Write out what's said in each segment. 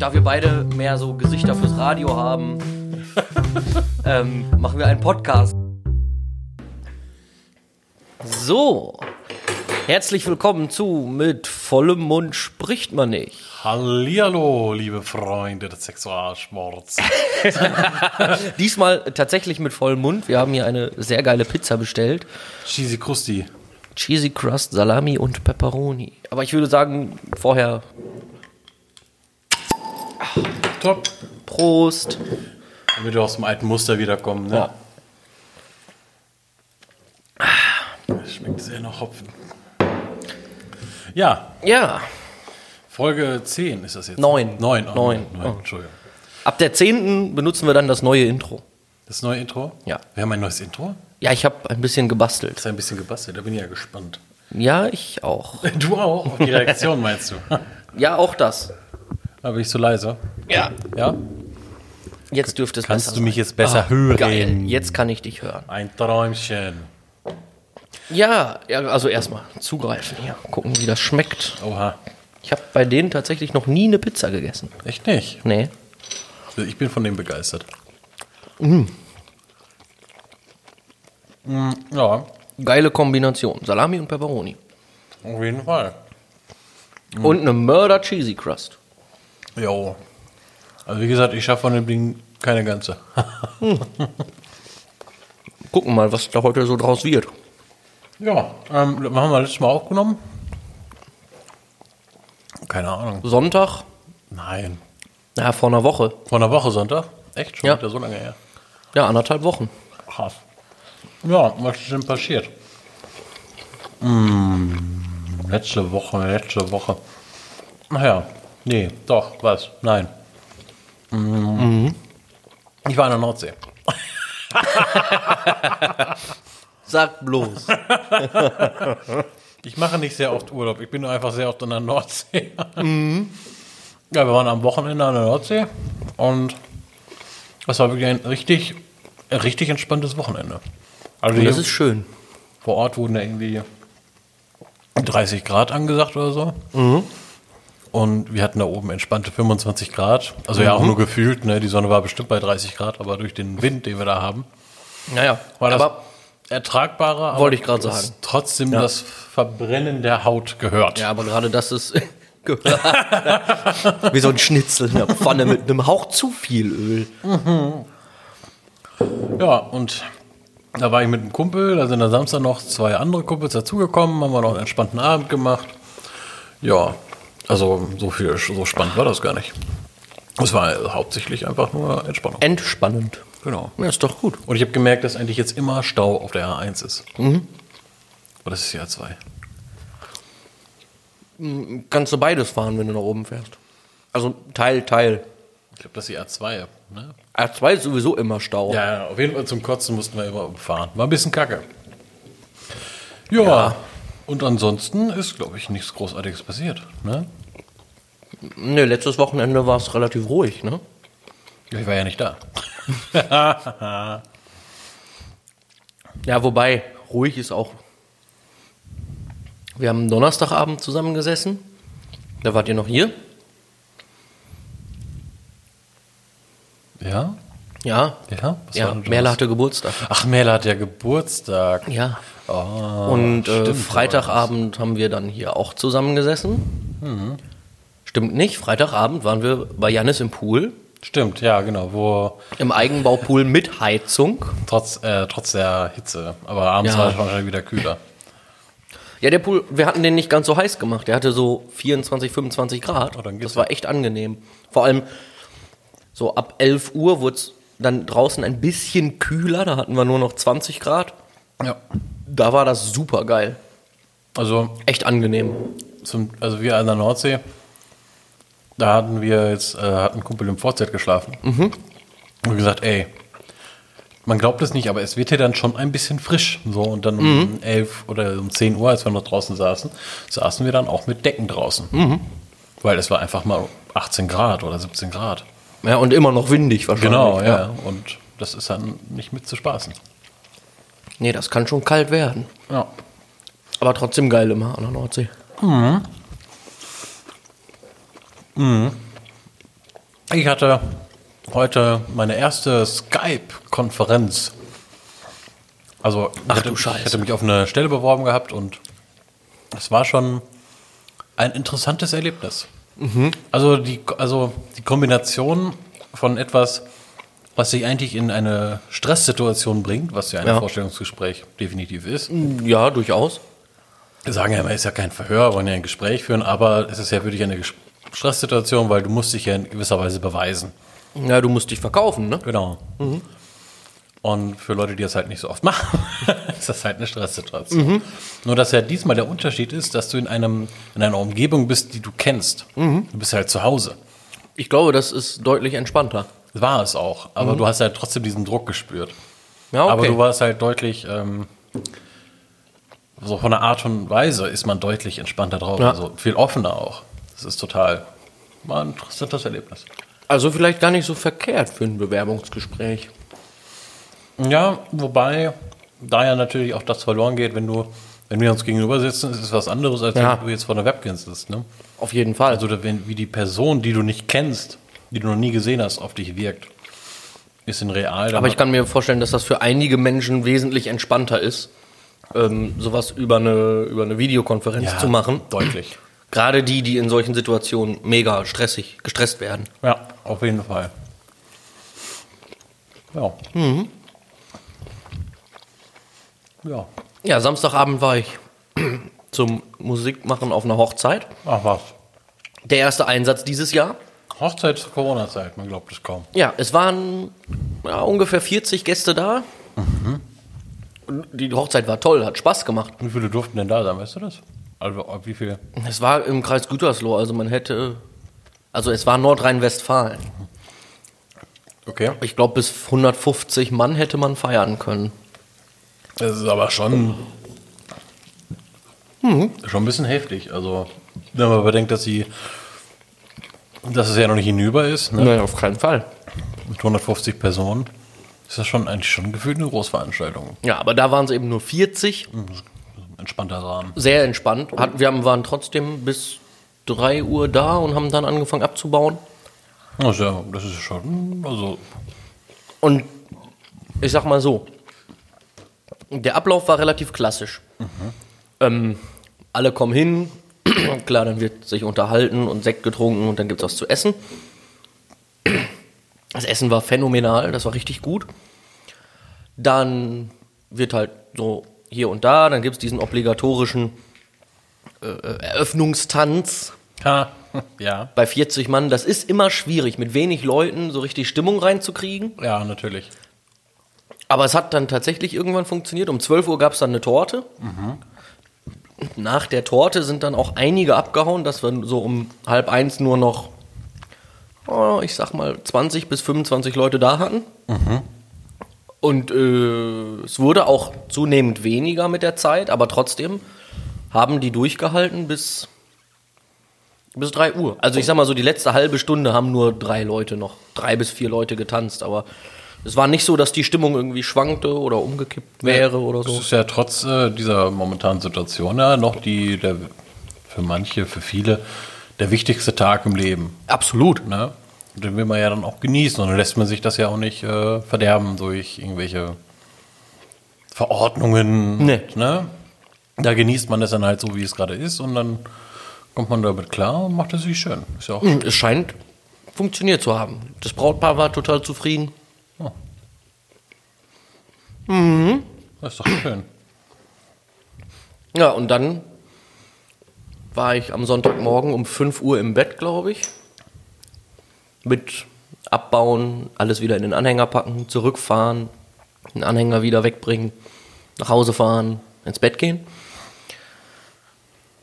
da wir beide mehr so Gesichter fürs Radio haben, ähm, machen wir einen Podcast. So, herzlich willkommen zu Mit vollem Mund spricht man nicht. Hallihallo, liebe Freunde des Sexualsports. Diesmal tatsächlich mit vollem Mund. Wir haben hier eine sehr geile Pizza bestellt. Cheesy Krusty. Cheesy Crust, Salami und Pepperoni. Aber ich würde sagen, vorher Top. Prost. Damit wir aus dem alten Muster wiederkommen, ne? Ja. Das schmeckt sehr nach Hopfen. Ja, Ja, Folge 10 ist das jetzt. Neun. 9. Oh, Neun. neun. Oh. Entschuldigung. ab der 10. benutzen wir dann das neue Intro. Das neue Intro? Ja. Wir haben ein neues Intro? Ja, ich habe ein bisschen gebastelt. Das ist ein bisschen gebastelt, da bin ich ja gespannt. Ja, ich auch. Du auch? Auf die Reaktion meinst du? Ja, auch das. Da bin ich zu leise. Ja. Ja? Jetzt dürfte es Kannst besser du mich sein. jetzt besser Ah, hören? Geil, jetzt kann ich dich hören. Ein Träumchen. Ja, ja also erstmal zugreifen hier. Gucken, wie das schmeckt. Oha. Ich habe bei denen tatsächlich noch nie eine Pizza gegessen. Echt nicht? Nee. Also Ich bin von dem begeistert. Mm, ja, Geile Kombination. Salami und Pepperoni. auf jeden Fall. Und eine Murder Cheesy Crust. Jo. Also wie gesagt, ich schaffe von dem Ding keine ganze. Gucken mal, was da heute so draus wird. Ja, ähm, haben wir letztes Mal aufgenommen? Keine Ahnung. Sonntag, Nein. ja, vor einer Woche. Vor einer Woche Sonntag? Echt? Schon Ja. wieder so lange her? Ja, anderthalb Wochen. Krass. Ja, was ist denn passiert? Mm, letzte Woche, letzte Woche. Naja, nee, doch, was? Nein. Mm. Ich war in der Nordsee. Sag bloß. Ich mache nicht sehr oft Urlaub. Ich bin einfach sehr oft in der Nordsee. Ja, wir waren am Wochenende an der Nordsee und das war wirklich ein richtig, ein richtig entspanntes Wochenende. Also Und das hier ist schön. vor Ort wurden da irgendwie 30 Grad angesagt oder so. Und wir hatten da oben entspannte 25 Grad. Also ja auch nur gefühlt, ne? Die Sonne war bestimmt bei 30 Grad, aber durch den Wind, den wir da haben, Naja, war das aber ertragbarer. aber Wollte ich gerade sagen. Trotzdem das Verbrennen der Haut gehört. Ja, aber gerade das ist. Wie so ein Schnitzel in der Pfanne mit einem Hauch zu viel Öl. Ja, und da war ich mit einem Kumpel, da sind am Samstag noch zwei andere Kumpels dazugekommen, haben wir noch einen entspannten Abend gemacht. Ja, also so viel, so spannend war das gar nicht. Es war hauptsächlich einfach nur Entspannung. Entspannend. Genau. Ja, ist doch gut. Und ich habe gemerkt, dass eigentlich jetzt immer Stau auf der A1 ist. Aber das ist die A2. Kannst du beides fahren, wenn du nach oben fährst. Also Teil, Teil. Ich glaube, das ist die A2. Ne? R2 ist sowieso immer Stau. Ja, auf jeden Fall zum Kotzen mussten wir immer umfahren. War ein bisschen kacke. Ja. Ja. Und ansonsten ist, glaube ich, nichts Großartiges passiert. Ne? Nee, letztes Wochenende war es relativ ruhig, ne? Ich war ja nicht da. Ja, wobei, ruhig ist auch. Wir haben Donnerstagabend zusammengesessen. Da wart ihr noch hier. Ja? Ja. Ja? Was Ja, Merle hatte Geburtstag. Ach, Merle hat ja Geburtstag. Ja. Oh, Und äh, Freitagabend haben wir dann hier auch zusammengesessen. Stimmt nicht. Freitagabend waren wir bei Jannis im Pool. Stimmt, ja, genau. Wo Im Eigenbaupool mit Heizung. trotz, äh, trotz der Hitze. Aber abends Ja. war es wahrscheinlich wieder kühler. Ja, der Pool, wir hatten den nicht ganz so heiß gemacht. Der hatte so 24, 25 Grad. Oh, das war echt angenehm. Vor allem so ab 11 Uhr wurde es dann draußen ein bisschen kühler. Da hatten wir nur noch 20 Grad. Ja. Da war das super geil. Also, Echt angenehm. zum, also wir an der Nordsee, da hatten wir jetzt, äh, hat ein Kumpel im Vorzelt geschlafen. Und gesagt, ey, man glaubt es nicht, aber es wird hier dann schon ein bisschen frisch. So, und dann um 11 oder um 10 Uhr, als wir noch draußen saßen, saßen wir dann auch mit Decken draußen. Weil es war einfach mal 18 Grad oder 17 Grad. Ja, und immer noch windig wahrscheinlich. Genau, ja. Und das ist dann nicht mit zu spaßen. Nee, das kann schon kalt werden. Ja. Aber trotzdem geil immer an der Nordsee. Ich hatte heute meine erste Skype-Konferenz. Also, ich Ach hatte, du Scheiße. ich hatte mich auf eine Stelle beworben gehabt und es war schon ein interessantes Erlebnis. Mhm. Also, die, also die Kombination von etwas, was sich eigentlich in eine Stresssituation bringt, was ja ein Ja. Vorstellungsgespräch definitiv ist. Ja, durchaus. Wir sagen ja immer, ist ja kein Verhör, wir wollen ja ein Gespräch führen, aber es ist ja wirklich eine Stresssituation, weil du musst dich ja in gewisser Weise beweisen. Ja, du musst dich verkaufen, ne? Genau. Und für Leute, die das halt nicht so oft machen, ist das halt eine Stresssituation. Nur, dass ja diesmal der Unterschied ist, dass du in, einem, in einer Umgebung bist, die du kennst. Du bist halt zu Hause. Ich glaube, das ist deutlich entspannter. War es auch, aber du hast halt trotzdem diesen Druck gespürt. Ja, okay. Aber du warst halt deutlich, ähm, so von der Art und Weise ist man deutlich entspannter drauf, Ja. also viel offener auch. Das ist total, war ein interessantes Erlebnis. also vielleicht gar nicht so verkehrt für ein Bewerbungsgespräch. Ja, wobei da ja natürlich auch das verloren geht, wenn du, wenn wir uns gegenüber sitzen, ist es was anderes, als Ja. wenn du jetzt vor der Webcam sitzt. Ne? Auf jeden Fall. Also wenn, wie die Person, die du nicht kennst, die du noch nie gesehen hast, auf dich wirkt, ist in real. Aber ich kann mir vorstellen, dass das für einige Menschen wesentlich entspannter ist, ähm, sowas über eine, über eine Videokonferenz ja, zu machen. Deutlich. Gerade die, die in solchen Situationen mega stressig, gestresst werden. Ja, auf jeden Fall. Ja. Ja. Ja, Samstagabend war ich zum Musikmachen auf einer Hochzeit. Ach was. Der erste Einsatz dieses Jahr. Hochzeit zur Corona-Zeit, man glaubt es kaum. Ja, es waren ja, ungefähr 40 Gäste da. Und Die Hochzeit war toll, hat Spaß gemacht. Wie viele durften denn da sein, weißt du das? Also wie viele? Es war im Kreis Gütersloh, also man hätte. Also es war Nordrhein-Westfalen. Okay. Ich glaube, bis 150 Mann hätte man feiern können. Das ist aber schon, schon ein bisschen heftig. Also, wenn man bedenkt, dass sie, dass es ja noch nicht hinüber ist, ne? Nein, auf keinen Fall. mit 150 Personen, ist das schon eigentlich schon gefühlt eine Großveranstaltung. Ja, aber da waren es eben nur 40. Ein entspannter Rahmen. Sehr entspannt. Hat, wir haben, waren trotzdem bis 3 Uhr da und haben dann angefangen abzubauen. Ist ja, das ist schon, also, Und ich sag mal so, der Ablauf war relativ klassisch. Ähm, alle kommen hin, klar, dann wird sich unterhalten und Sekt getrunken und dann gibt's was zu essen. Das Essen war phänomenal, das war richtig gut. Dann wird halt so hier und da, dann gibt's diesen obligatorischen äh, Eröffnungstanz ha, ja, bei 40 Mann. Das ist immer schwierig, mit wenig Leuten so richtig Stimmung reinzukriegen. ja, natürlich. Aber es hat dann tatsächlich irgendwann funktioniert. Um 12 Uhr gab es dann eine Torte. Nach der Torte sind dann auch einige abgehauen, dass wir so um halb eins nur noch, oh, ich sag mal, 20 bis 25 Leute da hatten. Und äh, es wurde auch zunehmend weniger mit der Zeit, aber trotzdem haben die durchgehalten bis, bis 3 Uhr. Also ich sag mal so, die letzte halbe Stunde haben nur drei Leute noch, drei bis vier Leute getanzt, aber es war nicht so, dass die Stimmung irgendwie schwankte oder umgekippt wäre oder Es so. ist ja trotz äh, dieser momentanen Situation ja noch die, der, für manche, für viele, der wichtigste Tag im Leben. Absolut. Ne? Den will man ja dann auch genießen und dann lässt man sich das ja auch nicht äh, verderben durch irgendwelche Verordnungen. Nee. Ne? Da genießt man es dann halt so, wie es gerade ist und dann kommt man damit klar und macht es sich schön. Ist ja auch Hm, Es scheint funktioniert zu haben. Das Brautpaar war total zufrieden. Das ist doch schön. Ja, und dann war ich am Sonntagmorgen um 5 Uhr im Bett, glaube ich. Mit abbauen, alles wieder in den Anhänger packen, zurückfahren, den Anhänger wieder wegbringen, nach Hause fahren, ins Bett gehen.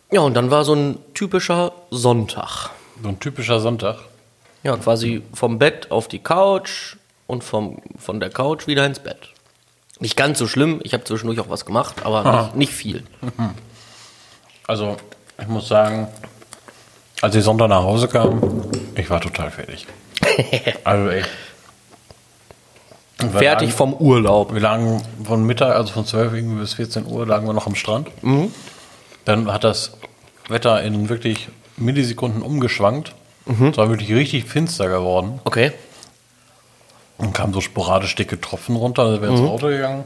Ja, und dann war so ein typischer Sonntag. So ein typischer Sonntag. Ja, quasi vom Bett auf die Couch und vom, von der Couch wieder ins Bett. Nicht ganz so schlimm, ich habe zwischendurch auch was gemacht, aber nicht, nicht viel. Also, ich muss sagen, als ich Sonntag nach Hause kam, ich war total fertig. also wir Fertig lagen, vom Urlaub. Wir lagen von Mittag, also von 12 irgendwie bis 14 Uhr, lagen wir noch am Strand. Dann hat das Wetter in wirklich Millisekunden umgeschwankt. Es war wirklich richtig finster geworden. Okay. Und kamen so sporadisch dicke Tropfen runter. Also wir ins Auto gegangen,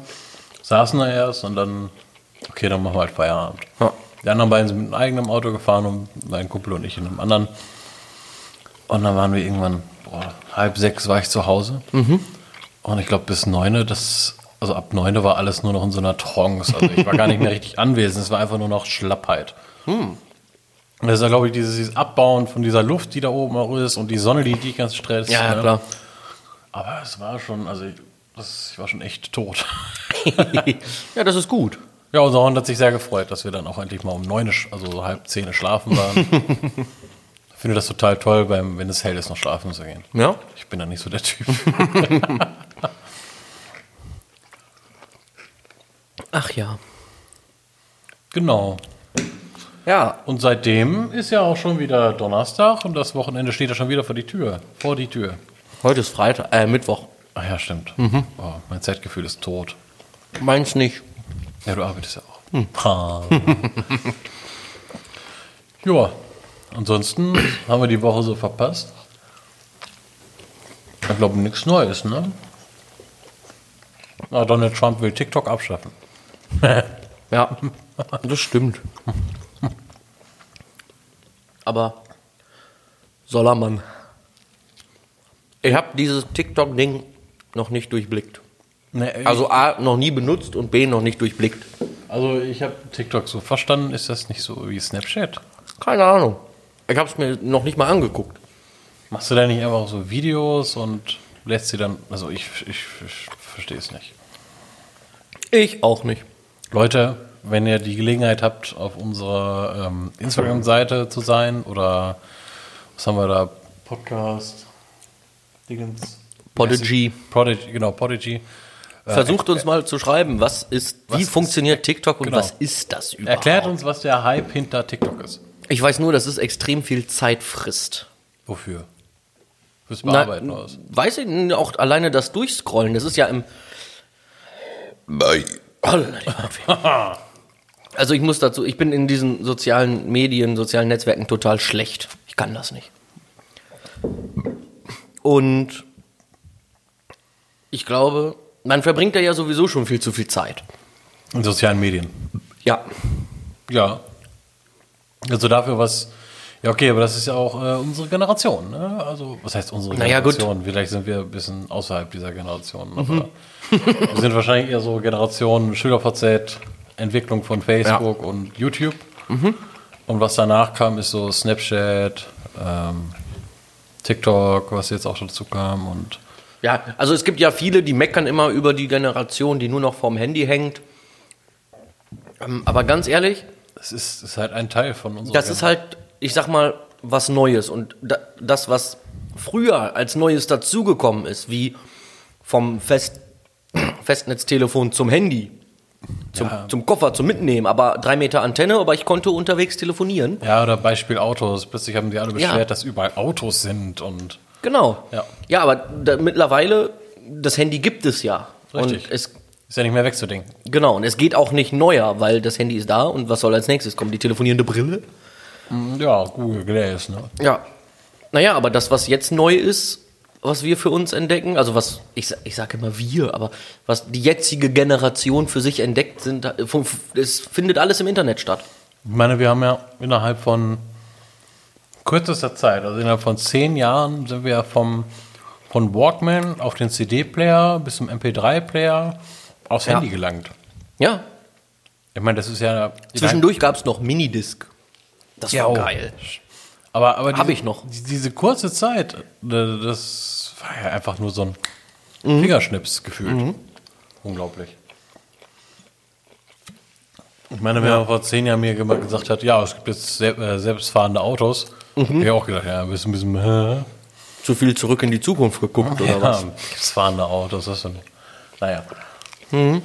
saßen da erst und dann, okay, dann machen wir halt Feierabend. Ja. Die anderen beiden sind mit einem eigenen Auto gefahren und mein Kumpel und ich in einem anderen. Und dann waren wir irgendwann, boah, halb sechs war ich zu Hause. Und ich glaube bis neune, das, also ab neune war alles nur noch in so einer Trance. Also ich war gar nicht mehr richtig anwesend, es war einfach nur noch Schlappheit. Und das ist ja, glaube ich, dieses, dieses Abbauen von dieser Luft, die da oben auch ist und die Sonne, die die ganz stresst. Ja, ja, ne? klar. Aber es war schon, also ich, das, ich war schon echt tot. ja, das ist gut. Ja, unser Hund hat sich sehr gefreut, dass wir dann auch endlich mal um neun, also so halb zehn schlafen waren. ich finde das total toll, beim, wenn es hell ist, noch schlafen zu gehen. Ja. Ich bin da nicht so der Typ. Ach ja. genau. Ja. Und seitdem ist ja auch schon wieder Donnerstag und das Wochenende steht ja schon wieder vor die Tür. Vor die Tür. Heute ist Freitag, äh, Mittwoch. Ach ja, stimmt. Oh, mein Zeitgefühl ist tot. Meins nicht. Ja, du arbeitest ja auch. Ha. ja, ansonsten haben wir die Woche so verpasst. Ich glaube, nichts Neues, ne? Ah, Donald Trump will TikTok abschaffen. Ja, das stimmt. Aber soll er Mann. Ich habe dieses TikTok-Ding noch nicht durchblickt. Nee, Also A, noch nie benutzt und B, noch nicht durchblickt. also ich habe TikTok so verstanden, ist das nicht so wie Snapchat? Keine Ahnung. Ich habe es mir noch nicht mal angeguckt. Machst du da nicht einfach so Videos und lässt sie dann, also ich, ich, ich verstehe es nicht. Ich auch nicht. Leute, wenn ihr die Gelegenheit habt, auf unserer ähm, Instagram-Seite zu sein oder was haben wir da? Podcast, Dingens. Podigy. Prodigy, genau, Podigy. Versucht uns mal zu schreiben, was ist, Was wie ist- funktioniert TikTok und Genau. was ist das überhaupt? Erklärt uns, was der Hype hinter TikTok ist. Ich weiß nur, dass es extrem viel Zeit frisst. Wofür? Fürs Na, Bearbeiten oder was? weiß ich auch alleine das Durchscrollen, das ist ja im. Also ich muss dazu, ich bin in diesen sozialen Medien, sozialen Netzwerken total schlecht. Ich kann das nicht. Und ich glaube, man verbringt da ja sowieso schon viel zu viel Zeit. In sozialen Medien. Ja. Ja. Also dafür was. Ja, okay, aber das ist ja auch äh, unsere Generation. Ne? Also, was heißt unsere Naja, gut. Generation? Vielleicht sind wir ein bisschen außerhalb dieser Generation. Aber wir sind wahrscheinlich eher so Generation SchülerVZ, Entwicklung von Facebook und YouTube. Und was danach kam, ist so Snapchat, ähm, TikTok, was jetzt auch dazu kam. Und Ja, also es gibt ja viele, die meckern immer über die Generation, die nur noch vorm Handy hängt. Ähm, Aber ganz ehrlich, es ist, ist halt ein Teil von unserer das ist halt, ich sag mal, was Neues. Und da, das, was früher als Neues dazugekommen ist, wie vom Fest, Festnetztelefon zum Handy, zum, Ja. zum Koffer, zum Mitnehmen, aber drei Meter Antenne, aber ich konnte unterwegs telefonieren. Ja, oder Beispiel Autos. Plötzlich haben die alle Ja. beschwert, dass überall Autos sind und Genau. Ja. ja aber da, mittlerweile, das Handy gibt es ja. Richtig. Und es ist ja nicht mehr wegzudenken. Genau, und es geht auch nicht neuer, weil das Handy ist da und was soll als nächstes kommen? Die telefonierende Brille? Ja, Google Glass, ne? Ja. Naja, aber das, was jetzt neu ist, was wir für uns entdecken, also was, ich, ich sage immer wir, aber was die jetzige Generation für sich entdeckt sind, es findet alles im Internet statt. Ich meine, wir haben ja innerhalb von kürzester Zeit, also innerhalb von zehn Jahren, sind wir ja vom, von Walkman auf den CD-Player bis zum MP3-Player aufs Ja. Handy gelangt. Ja. Ich meine, das ist ja. Zwischendurch gab es noch Minidisc. Das war Ja, oh. geil. Aber, aber Hab diese- ich noch. die- Diese kurze Zeit, das war ja einfach nur so ein Mhm. Fingerschnips gefühlt. Unglaublich. Ich meine, wenn man vor zehn Jahren mir gesagt hat, ja, es gibt jetzt äh, selbstfahrende Autos, Mhm. hab ich auch gedacht, ja, bist ein bisschen, hä? Zu viel zurück in die Zukunft geguckt oder ja, was? selbstfahrende Autos, das ist so, naja. Und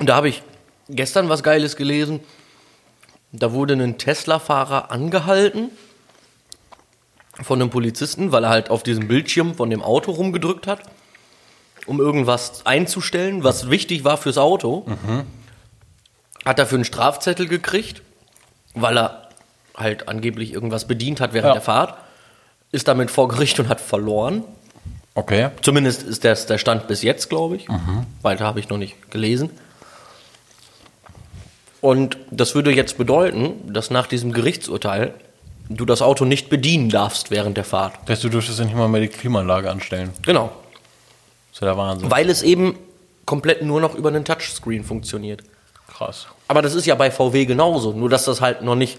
da habe ich gestern was Geiles gelesen. Da wurde ein Tesla-Fahrer angehalten von einem Polizisten, weil er halt auf diesem Bildschirm von dem Auto rumgedrückt hat, um irgendwas einzustellen, was wichtig war fürs Auto. Hat dafür einen Strafzettel gekriegt, weil er halt angeblich irgendwas bedient hat während Ja. der Fahrt, ist damit vor Gericht und hat verloren. Okay. Zumindest ist das der Stand bis jetzt, glaube ich. Weiter habe ich noch nicht gelesen. Und das würde jetzt bedeuten, dass nach diesem Gerichtsurteil du das Auto nicht bedienen darfst während der Fahrt. Das heißt, du dürftest ja nicht mal mehr die Klimaanlage anstellen. Genau. Das ist ja der Wahnsinn. Weil es eben komplett nur noch über einen Touchscreen funktioniert. Krass. Aber das ist ja bei VW genauso, nur dass das halt noch nicht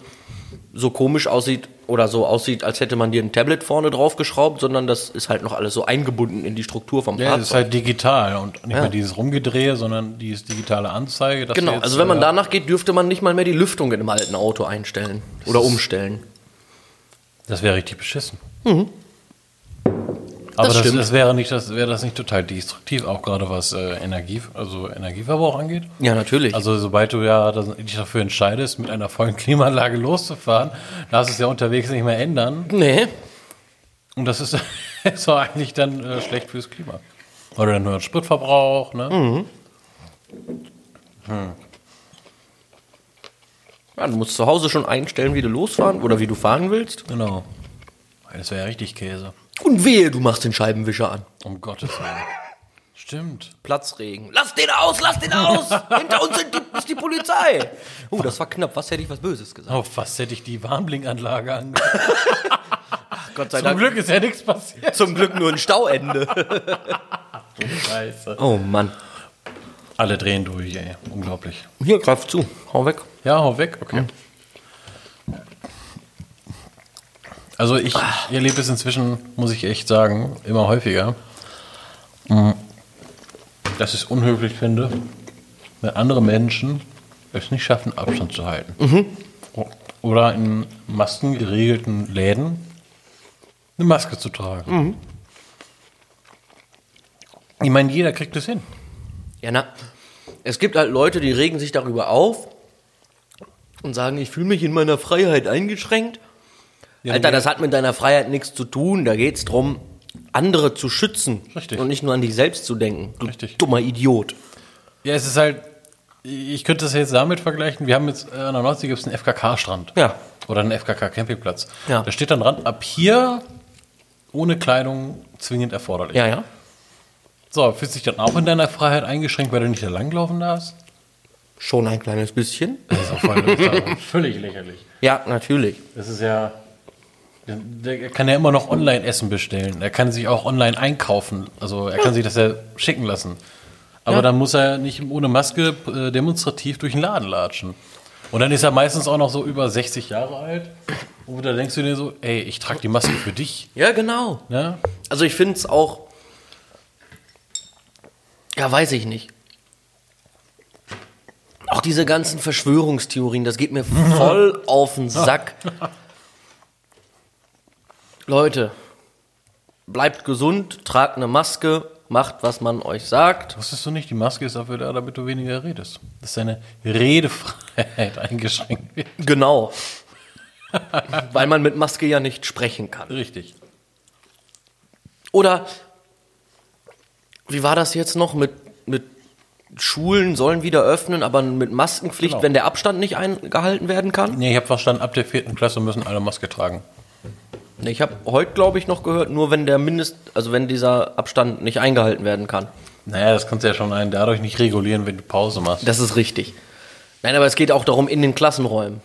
so komisch aussieht oder so aussieht, als hätte man dir ein Tablet vorne draufgeschraubt, sondern das ist halt noch alles so eingebunden in die Struktur vom Ja, Fahrzeug. es ist halt digital und nicht Ja. mehr dieses Rumgedrehe, sondern dieses digitale Anzeige. genau, jetzt, also wenn man äh, danach geht, dürfte man nicht mal mehr die Lüftung in einem alten Auto einstellen oder umstellen. Das wäre richtig beschissen. Aber Das das, das wäre nicht, das wäre das nicht total destruktiv, auch gerade was äh, Energie, also Energieverbrauch angeht. Ja, natürlich. Also sobald du ja das- dich dafür entscheidest, mit einer vollen Klimaanlage loszufahren, darfst du es ja unterwegs nicht mehr ändern. nee, Und das ist, ist eigentlich dann äh, schlecht fürs Klima. Oder dann nur Spritverbrauch, ne? ja, du musst zu Hause schon einstellen, wie du losfahren oder wie du fahren willst. Genau. Das wäre ja richtig Käse. Und wehe, du machst den Scheibenwischer an. Um Gottes Willen. Stimmt. Platzregen. Lass den aus, lass den aus! Hinter uns sind die, ist die Polizei. Oh, das war knapp. Was hätte ich was Böses gesagt? Oh, fast hätte ich die Warnblinkanlage an. Gott sei Zum Glück ist ja nichts passiert. Zum Glück nur ein Stauende. Scheiße. Oh Mann. Alle drehen durch, ey. Unglaublich. Hier, greif zu. Hau weg. Ja, hau weg, okay. Also ich, erlebe es inzwischen, muss ich echt sagen, immer häufiger, mh, dass ich es unhöflich finde, wenn andere Menschen es nicht schaffen, Abstand zu halten. O- Oder in maskengeregelten Läden eine Maske zu tragen. Ich meine, jeder kriegt es hin. Ja, na. Es gibt halt Leute, die regen sich darüber auf und sagen, ich fühle mich in meiner Freiheit eingeschränkt. Alter, das hat mit deiner Freiheit nichts zu tun. Da geht's drum, andere zu schützen. Richtig. Und nicht nur an dich selbst zu denken. Du Richtig. dummer Idiot. Ja, es ist halt, ich könnte das jetzt damit vergleichen, wir haben jetzt äh, an der Nordsee gibt es einen FKK-Strand. Ja. Oder einen FKK-Campingplatz. Ja. Da steht dann dran, ab hier ohne Kleidung zwingend erforderlich. Ja, ja. So, fühlst du dich dann auch in deiner Freiheit eingeschränkt, weil du nicht da langlaufen darfst? Schon ein kleines bisschen. Das ist auch voll, das ist auch völlig lächerlich. Ja, natürlich. Das ist ja. Der kann ja immer noch online Essen bestellen. Er kann sich auch online einkaufen. Also er kann sich das ja schicken lassen. Aber Ja. dann muss er nicht ohne Maske äh, demonstrativ durch den Laden latschen. Und dann ist er meistens auch noch so über 60 Jahre alt. Und da denkst du dir so, ey, ich trage die Maske für dich. Ja, genau. Ja? Also ich finde es auch. Ja, weiß ich nicht. Auch diese ganzen Verschwörungstheorien, das geht mir voll auf den Sack. Leute, bleibt gesund, tragt eine Maske, macht, was man euch sagt. Wusstest du nicht, die Maske ist dafür da, damit du weniger redest. Dass deine Redefreiheit eingeschränkt wird. Genau. Weil man mit Maske ja nicht sprechen kann. Richtig. Oder wie war das jetzt noch mit, mit Schulen sollen wieder öffnen, aber mit Maskenpflicht, Genau. wenn der Abstand nicht eingehalten werden kann? Nee, ich habe verstanden, ab der vierten Klasse müssen alle Maske tragen. Ich habe heute, glaube ich, noch gehört, nur wenn der Mindest, also wenn dieser Abstand nicht eingehalten werden kann. Naja, das kannst du ja schon einen dadurch nicht regulieren, wenn du Pause machst. Das ist richtig. Nein, aber es geht auch darum in den Klassenräumen.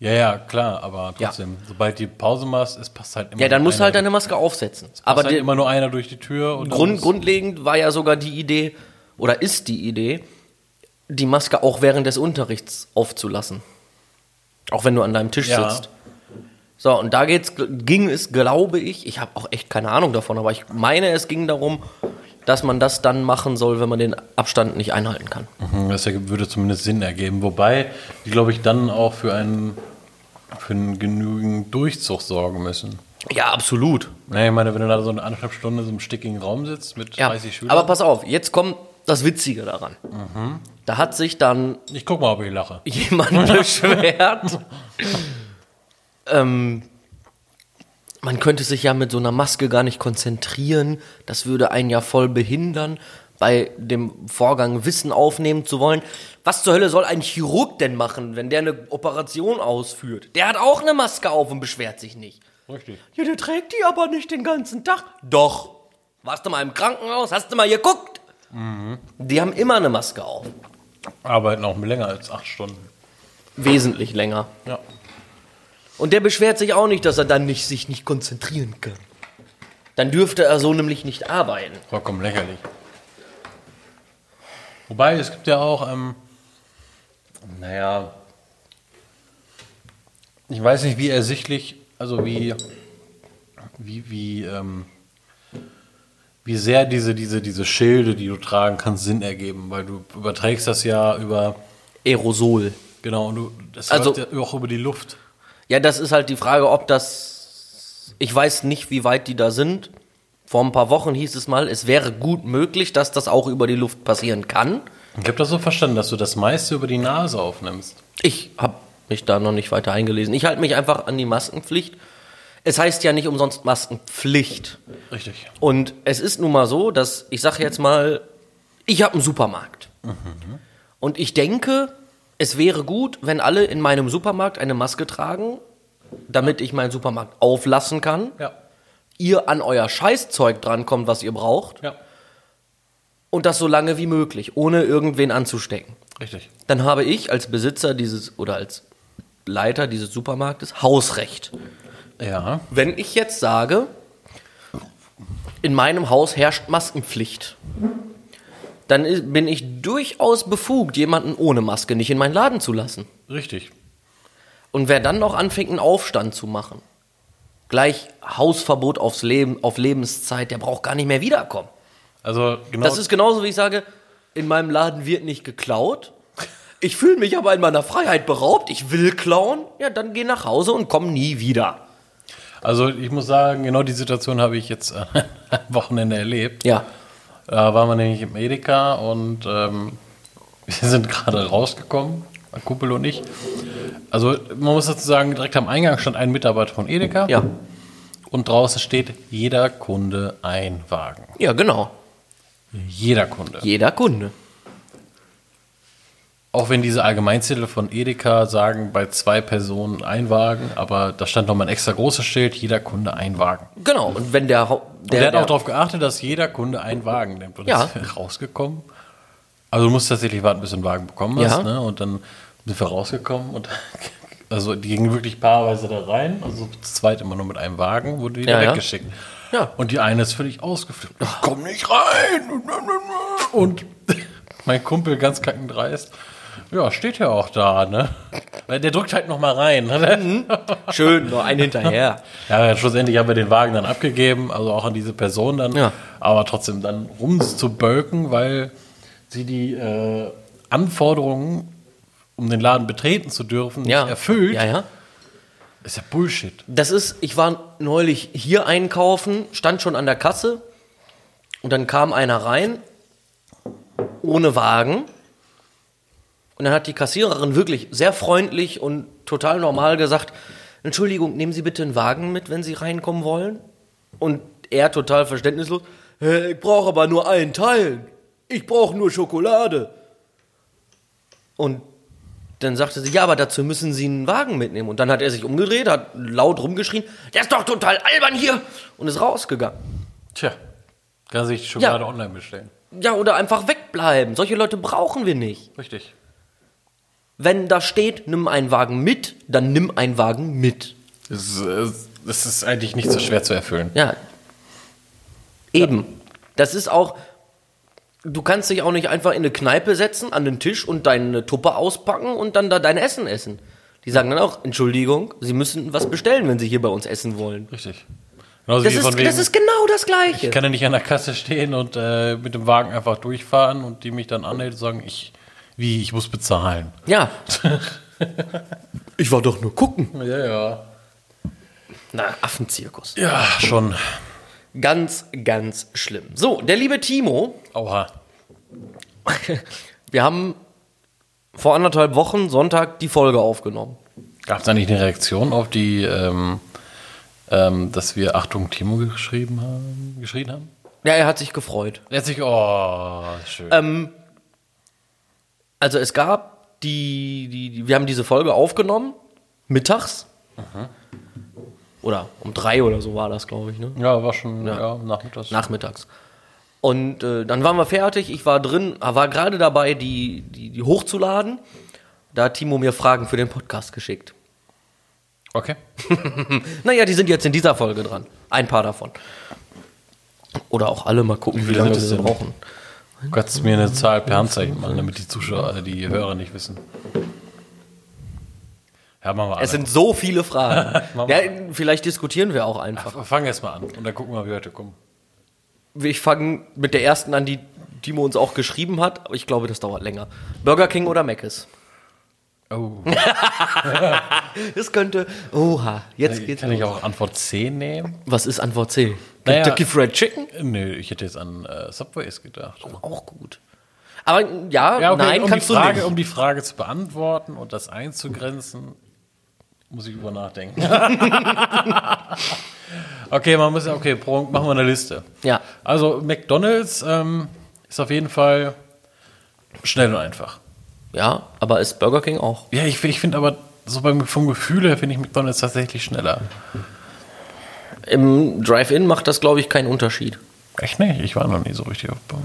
Ja, ja, klar, aber Ja. trotzdem, sobald die Pause machst, es passt halt immer Ja, dann musst du halt deine Maske aufsetzen. passt Aber halt immer nur einer durch die Tür und Grund, grundlegend war ja sogar die Idee, oder ist die Idee, die Maske auch während des Unterrichts aufzulassen. Auch wenn du an deinem Tisch Ja. sitzt. So, und da geht's, ging es, glaube ich, ich habe auch echt keine Ahnung davon, aber ich meine, es ging darum, dass man das dann machen soll, wenn man den Abstand nicht einhalten kann. Mhm, Das würde zumindest Sinn ergeben. Wobei die, glaube ich, dann auch für einen, für einen genügend Durchzug sorgen müssen. Ja, absolut. Naja, ich meine, wenn du da so eine anderthalb Stunden in so einem stickigen Raum sitzt mit Ja, 30 Schülern. aber pass auf, jetzt kommt das Witzige daran. Da hat sich dann ich guck mal, ob ich lache. jemand beschwert. ähm, man könnte sich ja mit so einer Maske gar nicht konzentrieren. Das würde einen ja voll behindern. bei dem Vorgang Wissen aufnehmen zu wollen. Was zur Hölle soll ein Chirurg denn machen, wenn der eine Operation ausführt? Der hat auch eine Maske auf und beschwert sich nicht. Richtig. Ja, der trägt die aber nicht den ganzen Tag. Doch. Warst du mal im Krankenhaus? Hast du mal geguckt? Die haben immer eine Maske auf. Arbeiten auch länger als acht Stunden. Wesentlich länger. Ja. Und der beschwert sich auch nicht, dass er dann nicht, sich nicht konzentrieren kann. Dann dürfte er so nämlich nicht arbeiten. Vollkommen lächerlich. Wobei, es gibt ja auch, ähm, naja, ich weiß nicht, wie ersichtlich, also wie, wie, wie, ähm, wie sehr diese, diese, diese Schilde, die du tragen kannst, Sinn ergeben, weil du überträgst das ja über, Aerosol. genau, und du, das Also- ja auch über die Luft. Ja, das ist halt die Frage, ob das. Ich weiß nicht, wie weit die da sind. Vor ein paar Wochen hieß es mal, es wäre gut möglich, dass das auch über die Luft passieren kann. Ich habe das so verstanden, dass du das meiste über die Nase aufnimmst. Ich habe mich da noch nicht weiter eingelesen. Ich halte mich einfach an die Maskenpflicht. Es heißt ja nicht umsonst Maskenpflicht. Richtig. Und es ist nun mal so, dass ich sage jetzt mal, ich habe einen Supermarkt. Und ich denke, es wäre gut, wenn alle in meinem Supermarkt eine Maske tragen, damit ich meinen Supermarkt auflassen kann. Ja. Ihr an euer Scheißzeug drankommt, was ihr braucht. Ja. Und das so lange wie möglich, ohne irgendwen anzustecken. Richtig. Dann habe ich als Besitzer dieses oder als Leiter dieses Supermarktes Hausrecht. Ja. Wenn ich jetzt sage, in meinem Haus herrscht Maskenpflicht, dann bin ich durchaus befugt, jemanden ohne Maske nicht in meinen Laden zu lassen. Richtig. Und wer dann noch anfängt, einen Aufstand zu machen, gleich Hausverbot aufs Leben, auf Lebenszeit, der braucht gar nicht mehr wiederkommen. Also genau. Das ist genauso, wie ich sage, in meinem Laden wird nicht geklaut. Ich fühle mich aber in meiner Freiheit beraubt. Ich will klauen. Ja, dann geh nach Hause und komm nie wieder. Also ich muss sagen, genau die Situation habe ich jetzt am Wochenende erlebt. Ja. Da waren wir nämlich im Edeka und ähm, wir sind gerade rausgekommen, Kumpel und ich. Also man muss dazu sagen, direkt am Eingang stand ein Mitarbeiter von Edeka Ja. und draußen steht jeder Kunde ein Wagen. Ja, genau. Jeder Kunde. Jeder Kunde. Auch wenn diese Allgemeinzettel von Edeka sagen, bei zwei Personen ein Wagen, aber da stand nochmal ein extra großes Schild, jeder Kunde ein Wagen. Genau. Und wenn der, Und der, der, hat auch darauf geachtet, dass jeder Kunde einen Wagen nimmt. Und Ja. ist rausgekommen. Also du musst tatsächlich warten, bis du einen Wagen bekommen hast. Ja. Ne? Und dann sind wir rausgekommen und also die gingen wirklich paarweise da rein. Also zu zweit immer nur mit einem Wagen, wurde wieder Ja, ja. weggeschickt. Ja. Und die eine ist völlig ausgeflippt. Ich komm nicht rein. Und mein Kumpel ganz kackendreist. Ja, steht ja auch da, ne? Weil der drückt halt noch mal rein. Ne? schön, nur ein hinterher. Ja, schlussendlich haben wir den Wagen dann abgegeben, also auch an diese Person dann. Ja. Aber trotzdem dann rumzubölken, weil sie die äh, Anforderungen, um den Laden betreten zu dürfen, Ja. nicht erfüllt, Ja, ja. ist ja Bullshit. Das ist, ich war neulich hier einkaufen, stand schon an der Kasse und dann kam einer rein ohne Wagen und dann hat die Kassiererin wirklich sehr freundlich und total normal gesagt, Entschuldigung, nehmen Sie bitte einen Wagen mit, wenn Sie reinkommen wollen? Und er total verständnislos, "Hä, ich brauche aber nur einen Teil. Ich brauche nur Schokolade. Und dann sagte sie, ja, aber dazu müssen Sie einen Wagen mitnehmen. Und dann hat er sich umgedreht, hat laut rumgeschrien, der ist doch total albern hier und ist rausgegangen. Tja, kann sich Schokolade online bestellen. Ja, oder einfach wegbleiben. Solche Leute brauchen wir nicht. Richtig. Wenn da steht, nimm einen Wagen mit, dann nimm einen Wagen mit. Das ist, äh, das ist eigentlich nicht so schwer zu erfüllen. Ja. Eben. Das ist auch, du kannst dich auch nicht einfach in eine Kneipe setzen, an den Tisch und deine Tuppe auspacken und dann da dein Essen essen. Die sagen dann auch, Entschuldigung, Sie müssen was bestellen, wenn Sie hier bei uns essen wollen. Richtig. Genauso Das ist, wegen, das ist genau das Gleiche. ich kann ja nicht an der Kasse stehen und äh, mit dem Wagen einfach durchfahren und die mich dann anhält und sagen, ich, wie, ich muss bezahlen. Ja. ich war doch nur gucken. Ja, ja. Na, Affenzirkus. Ja, schon. Ganz, ganz schlimm. So, der liebe Timo, Oha. wir haben vor anderthalb Wochen Sonntag die Folge aufgenommen. Gab es eigentlich eine Reaktion auf die, ähm, ähm, dass wir Achtung Timo geschrieben haben, geschrien haben? Ja, er hat sich gefreut. Letztlich, oh, schön. Ähm, also es gab die, die, die, wir haben diese Folge aufgenommen, mittags. Oder um drei oder so war das, glaube ich, ne? ja, war schon, ja, nachmittags. Nachmittags. Und äh, dann waren wir fertig, ich war drin, war gerade dabei, die, die, die hochzuladen. Da hat Timo mir Fragen für den Podcast geschickt. okay. Naja, die sind jetzt in dieser Folge dran. Ein paar davon. Oder auch alle mal gucken, wie, viele lange wir sie brauchen. Du kannst mir eine Zahl per Handzeichen machen, damit die Zuschauer, äh, die Hörer nicht wissen. Ja, machen wir Es sind so viele Fragen. Ja, vielleicht diskutieren wir auch einfach. Fang erst mal an und dann gucken wir, wie heute kommen. Ich fange mit der ersten an, die Timo uns auch geschrieben hat, aber ich glaube, das dauert länger. Burger King oder Mc's? Oh. Das könnte. Oha, jetzt geht's Kann ich los. auch Antwort C nehmen? Was ist Antwort C? Naja. Kentucky Fried Chicken? Nö, ich hätte jetzt an äh, Subways gedacht. Auch gut. Aber ja, Ja, okay, nein, um, kannst die Frage, du nicht. um die Frage zu beantworten und das einzugrenzen, muss ich über nachdenken. okay, man muss okay, machen wir eine Liste. Ja. Also McDonald's ähm, ist auf jeden Fall schnell und einfach. Ja, aber ist Burger King auch. Ja, ich, ich finde aber so beim, vom Gefühl her finde ich McDonald's tatsächlich schneller. Im Drive-In macht das, glaube ich, keinen Unterschied. Echt nicht? Ich war noch nie so richtig auf Burger.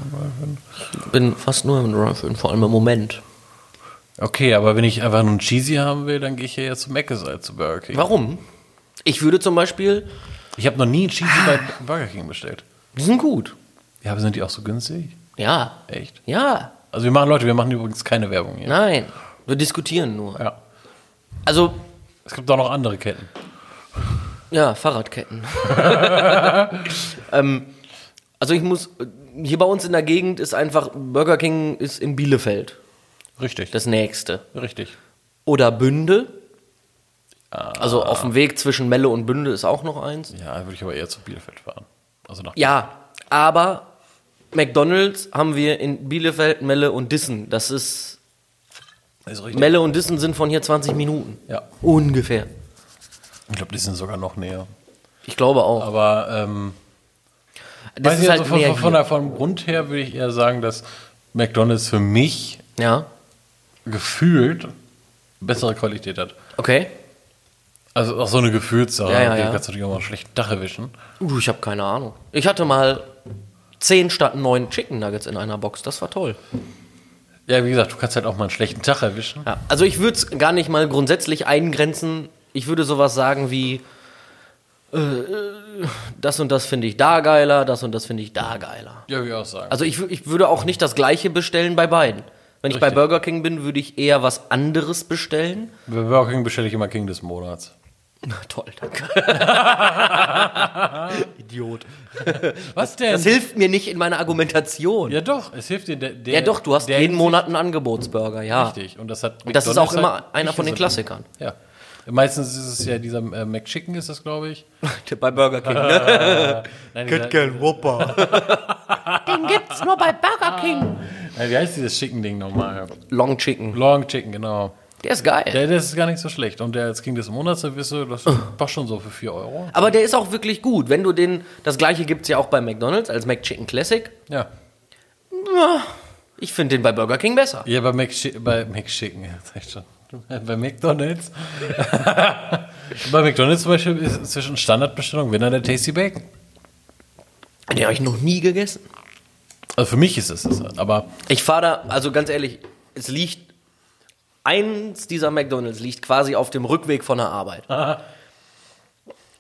Bin fast nur im Drive-In, vor allem im Moment. Okay, aber wenn ich einfach nur ein Cheesy haben will, dann gehe ich ja jetzt zu Mc's als zu Burger King. Warum? Ich würde zum Beispiel, Ich habe noch nie ein Cheesy bei Burger King bestellt. die sind gut. Ja, aber sind die auch so günstig? Ja. Echt? Ja. Also wir machen, Leute, wir machen übrigens keine Werbung hier. Nein. Wir diskutieren nur. Ja. Also, Es gibt auch noch andere Ketten. Ja, Fahrradketten. ähm, also ich muss, hier bei uns in der Gegend ist einfach, Burger King ist in Bielefeld. Richtig. Das nächste. richtig. Oder Bünde. Also auf dem Weg zwischen Melle und Bünde ist auch noch eins. Ja, würde ich aber eher zu Bielefeld fahren. Also nach Ja, aber McDonalds haben wir in Bielefeld, Melle und Dissen. Das ist, ist. Melle und Dissen sind von hier 20 Minuten. Ja. Ungefähr. Ich glaube, die sind sogar noch näher. Ich glaube auch. Aber ähm, das weiß ist nicht, halt also von, von, von vom Grund her würde ich eher sagen, dass McDonalds für mich Ja, gefühlt bessere Qualität hat. okay. Also auch so eine Gefühlssache. Ja, ja, ja. kannst du natürlich auch mal einen schlechten Dach erwischen. Uh, ich habe keine Ahnung. Ich hatte mal 10 statt 9 Chicken Nuggets in einer Box. Das war toll. Ja, wie gesagt, du kannst halt auch mal einen schlechten Tag erwischen. Ja, also ich würde es gar nicht mal grundsätzlich eingrenzen. Ich würde sowas sagen wie, äh, das und das finde ich da geiler, das und das finde ich da geiler. Ja, wie auch sagen. Also ich, ich würde auch nicht das gleiche bestellen bei beiden. Wenn ich bei Richtig. Burger King bin, würde ich eher was anderes bestellen. Bei Burger King bestelle ich immer King des Monats. Na, toll, danke. Idiot. Was denn? Das hilft mir nicht in meiner Argumentation. Ja, ja doch, es hilft dir. Der, der, doch, du hast jeden Monat einen Angebotsburger, ja. Richtig. Und das hat Das ist auch McDonald's immer einer von den Klassikern. Ja. Meistens ist es ja dieser äh, McChicken, ist das, glaube ich. bei Burger King, ne? Nein, gern Whopper. Den gibt's nur bei Burger King. Nein, wie heißt dieses Chicken-Ding nochmal? Long Chicken. Long Chicken, genau. Der ist geil. Der, der ist gar nicht so schlecht. Und der als King des Monats, da wirst du, das passt schon so für 4 Euro. Aber der ist auch wirklich gut. Wenn du den, das gleiche gibt's ja auch bei McDonalds als McChicken Classic. Ja. Ich finde den bei Burger King besser. Ja, bei, McChi bei McChicken, ja, sag ich schon. Bei McDonalds. bei McDonalds zum Beispiel ist zwischen Standardbestellung Winner der Tasty Bacon. Den habe ich noch nie gegessen. Also für mich ist es das. Aber Ich fahre da, also ganz ehrlich, es liegt, eins dieser McDonalds liegt quasi auf dem Rückweg von der Arbeit.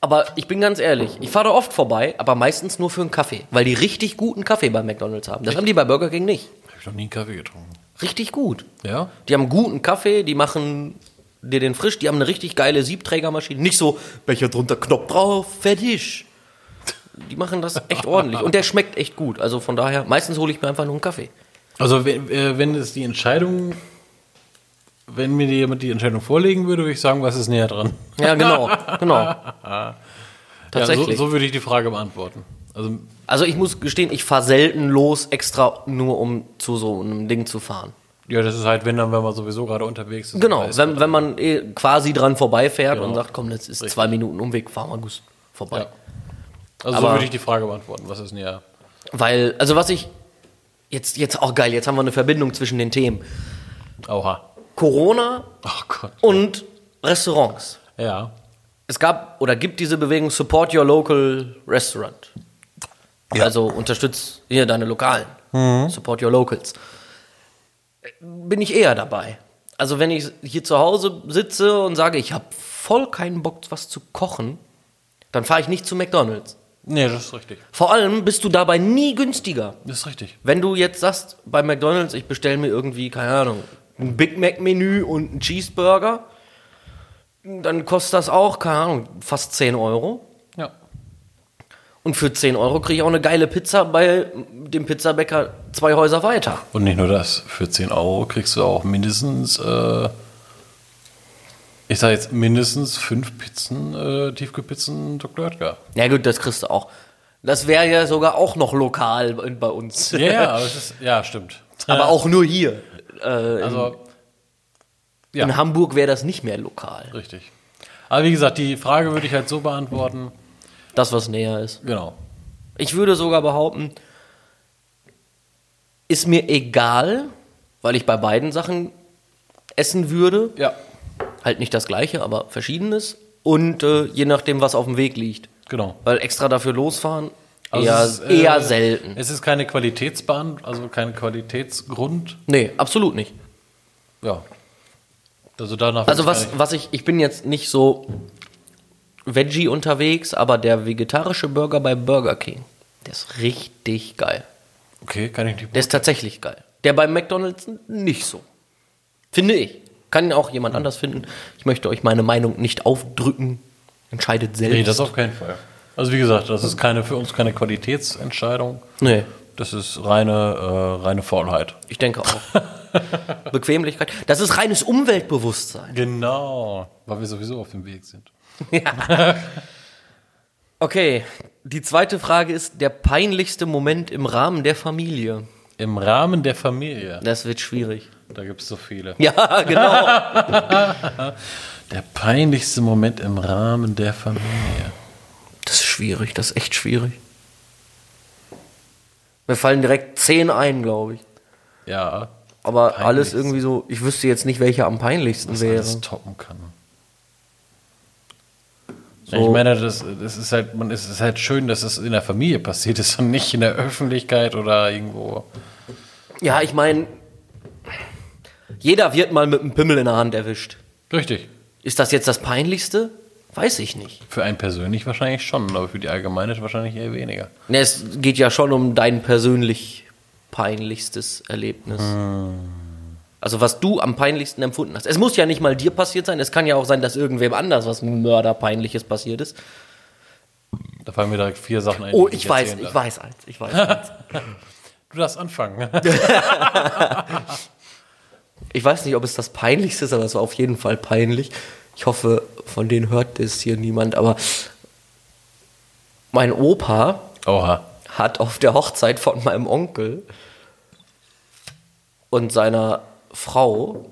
Aber ich bin ganz ehrlich, ich fahre da oft vorbei, aber meistens nur für einen Kaffee, weil die richtig guten Kaffee bei McDonalds haben. Das haben die bei Burger King nicht. habe ich noch nie einen Kaffee getrunken. Richtig gut. Ja? Die haben guten Kaffee, die machen dir den frisch, die haben eine richtig geile Siebträgermaschine. Nicht so, Becher drunter, Knopf drauf, fertig. Die machen das echt ordentlich. Und der schmeckt echt gut. Also von daher, meistens hole ich mir einfach nur einen Kaffee. Also wenn, äh, wenn es die Entscheidung, wenn mir jemand die Entscheidung vorlegen würde, würde ich sagen, was ist näher dran? Ja, genau, genau. Ja, Tatsächlich. so, so würde ich die Frage beantworten. Also Also ich muss gestehen, ich fahre selten los, extra nur um zu so einem Ding zu fahren. ja, das ist halt, wenn dann, wenn man sowieso gerade unterwegs ist. Genau, wenn, wenn man eh quasi dran vorbeifährt Genau. und sagt, komm, das ist Richtig. zwei Minuten Umweg, fahr mal gut vorbei. Ja. Also so Aber- würde ich die Frage beantworten, was ist näher. Weil, also was ich jetzt, jetzt auch geil, jetzt haben wir eine Verbindung zwischen den Themen. Oha. Corona Oh Gott. und Restaurants. Ja. Es gab oder gibt diese Bewegung Support Your Local Restaurant. Ja. Also unterstützt hier deine Lokalen. Support Your Locals. Bin ich eher dabei. Also wenn ich hier zu Hause sitze und sage, ich habe voll keinen Bock, was zu kochen, dann fahre ich nicht zu McDonald's. Nee, das ist richtig. Vor allem bist du dabei nie günstiger. Das ist richtig. Wenn du jetzt sagst, bei McDonalds, ich bestelle mir irgendwie, keine Ahnung, ein Big Mac-Menü und einen Cheeseburger, dann kostet das auch, keine Ahnung, fast 10 Euro. Und für 10 Euro kriege ich auch eine geile Pizza bei dem Pizzabäcker zwei Häuser weiter. Und nicht nur das, für 10 Euro kriegst du auch mindestens, äh, ich sag jetzt mindestens fünf Pizzen, äh, Tiefkühlpizzen Dr. Oetker. Ja gut, das kriegst du auch. Das wäre ja sogar auch noch lokal bei bei uns. Ja, ja, aber ist, ja, stimmt. Aber auch nur hier. Äh, Also, ja. In Hamburg wäre das nicht mehr lokal. richtig. Aber wie gesagt, die Frage würde ich halt so beantworten. Das, was näher ist. Genau. Ich würde sogar behaupten, ist mir egal, weil ich bei beiden Sachen essen würde. Ja. Halt nicht das gleiche, aber verschiedenes. Und äh, je nachdem, was auf dem Weg liegt. Genau. Weil extra dafür losfahren, Also eher, ist, äh, eher selten. Es ist keine Qualitätsbahn, also kein Qualitätsgrund. Nee, absolut nicht. Ja. Also danach. Also was, was ich, ich bin jetzt nicht so Veggie unterwegs, aber der vegetarische Burger bei Burger King, der ist richtig geil. Okay, kann ich nicht. Der ist tatsächlich geil. Der bei McDonalds nicht so. Finde ich. Kann auch jemand anders finden. Ich möchte euch meine Meinung nicht aufdrücken. Entscheidet selbst. Nee, das auf keinen Fall. Also wie gesagt, das ist keine für uns keine Qualitätsentscheidung. nee, Das ist reine, äh, reine Faulheit. ich denke auch. Bequemlichkeit. Das ist reines Umweltbewusstsein. Genau, weil wir sowieso auf dem Weg sind. Okay, die zweite Frage ist der peinlichste Moment im Rahmen der Familie. Im Rahmen der Familie, Das wird schwierig. da gibt es so viele. Ja, genau. Der peinlichste Moment im Rahmen der Familie. Das ist schwierig, das ist echt schwierig. Mir fallen direkt zehn ein, glaube ich. Ja, Aber alles irgendwie so, ich wüsste jetzt nicht, welcher am peinlichsten was wäre. alles toppen kann. So. Ich meine, das, das ist halt, man es ist halt schön, dass es in der Familie passiert ist und nicht in der Öffentlichkeit oder irgendwo. Ja, ich meine, jeder wird mal mit einem Pimmel in der Hand erwischt. Richtig. Ist das jetzt das Peinlichste? Weiß ich nicht. Für einen persönlich wahrscheinlich schon, aber für die Allgemeinheit wahrscheinlich eher weniger. Ne, es geht ja schon um dein persönlich peinlichstes Erlebnis. Also was du am peinlichsten empfunden hast. Es muss ja nicht mal dir passiert sein. Es kann ja auch sein, dass irgendwem anders was Mörderpeinliches passiert ist. Da fallen mir direkt vier Sachen ein. Oh, die ich weiß, ich weiß eins. Ich weiß eins. Du darfst anfangen. Ich weiß nicht, ob es das Peinlichste ist, aber es war auf jeden Fall peinlich. Ich hoffe, von denen hört es hier niemand, aber mein Opa Oha. hat auf der Hochzeit von meinem Onkel und seiner Frau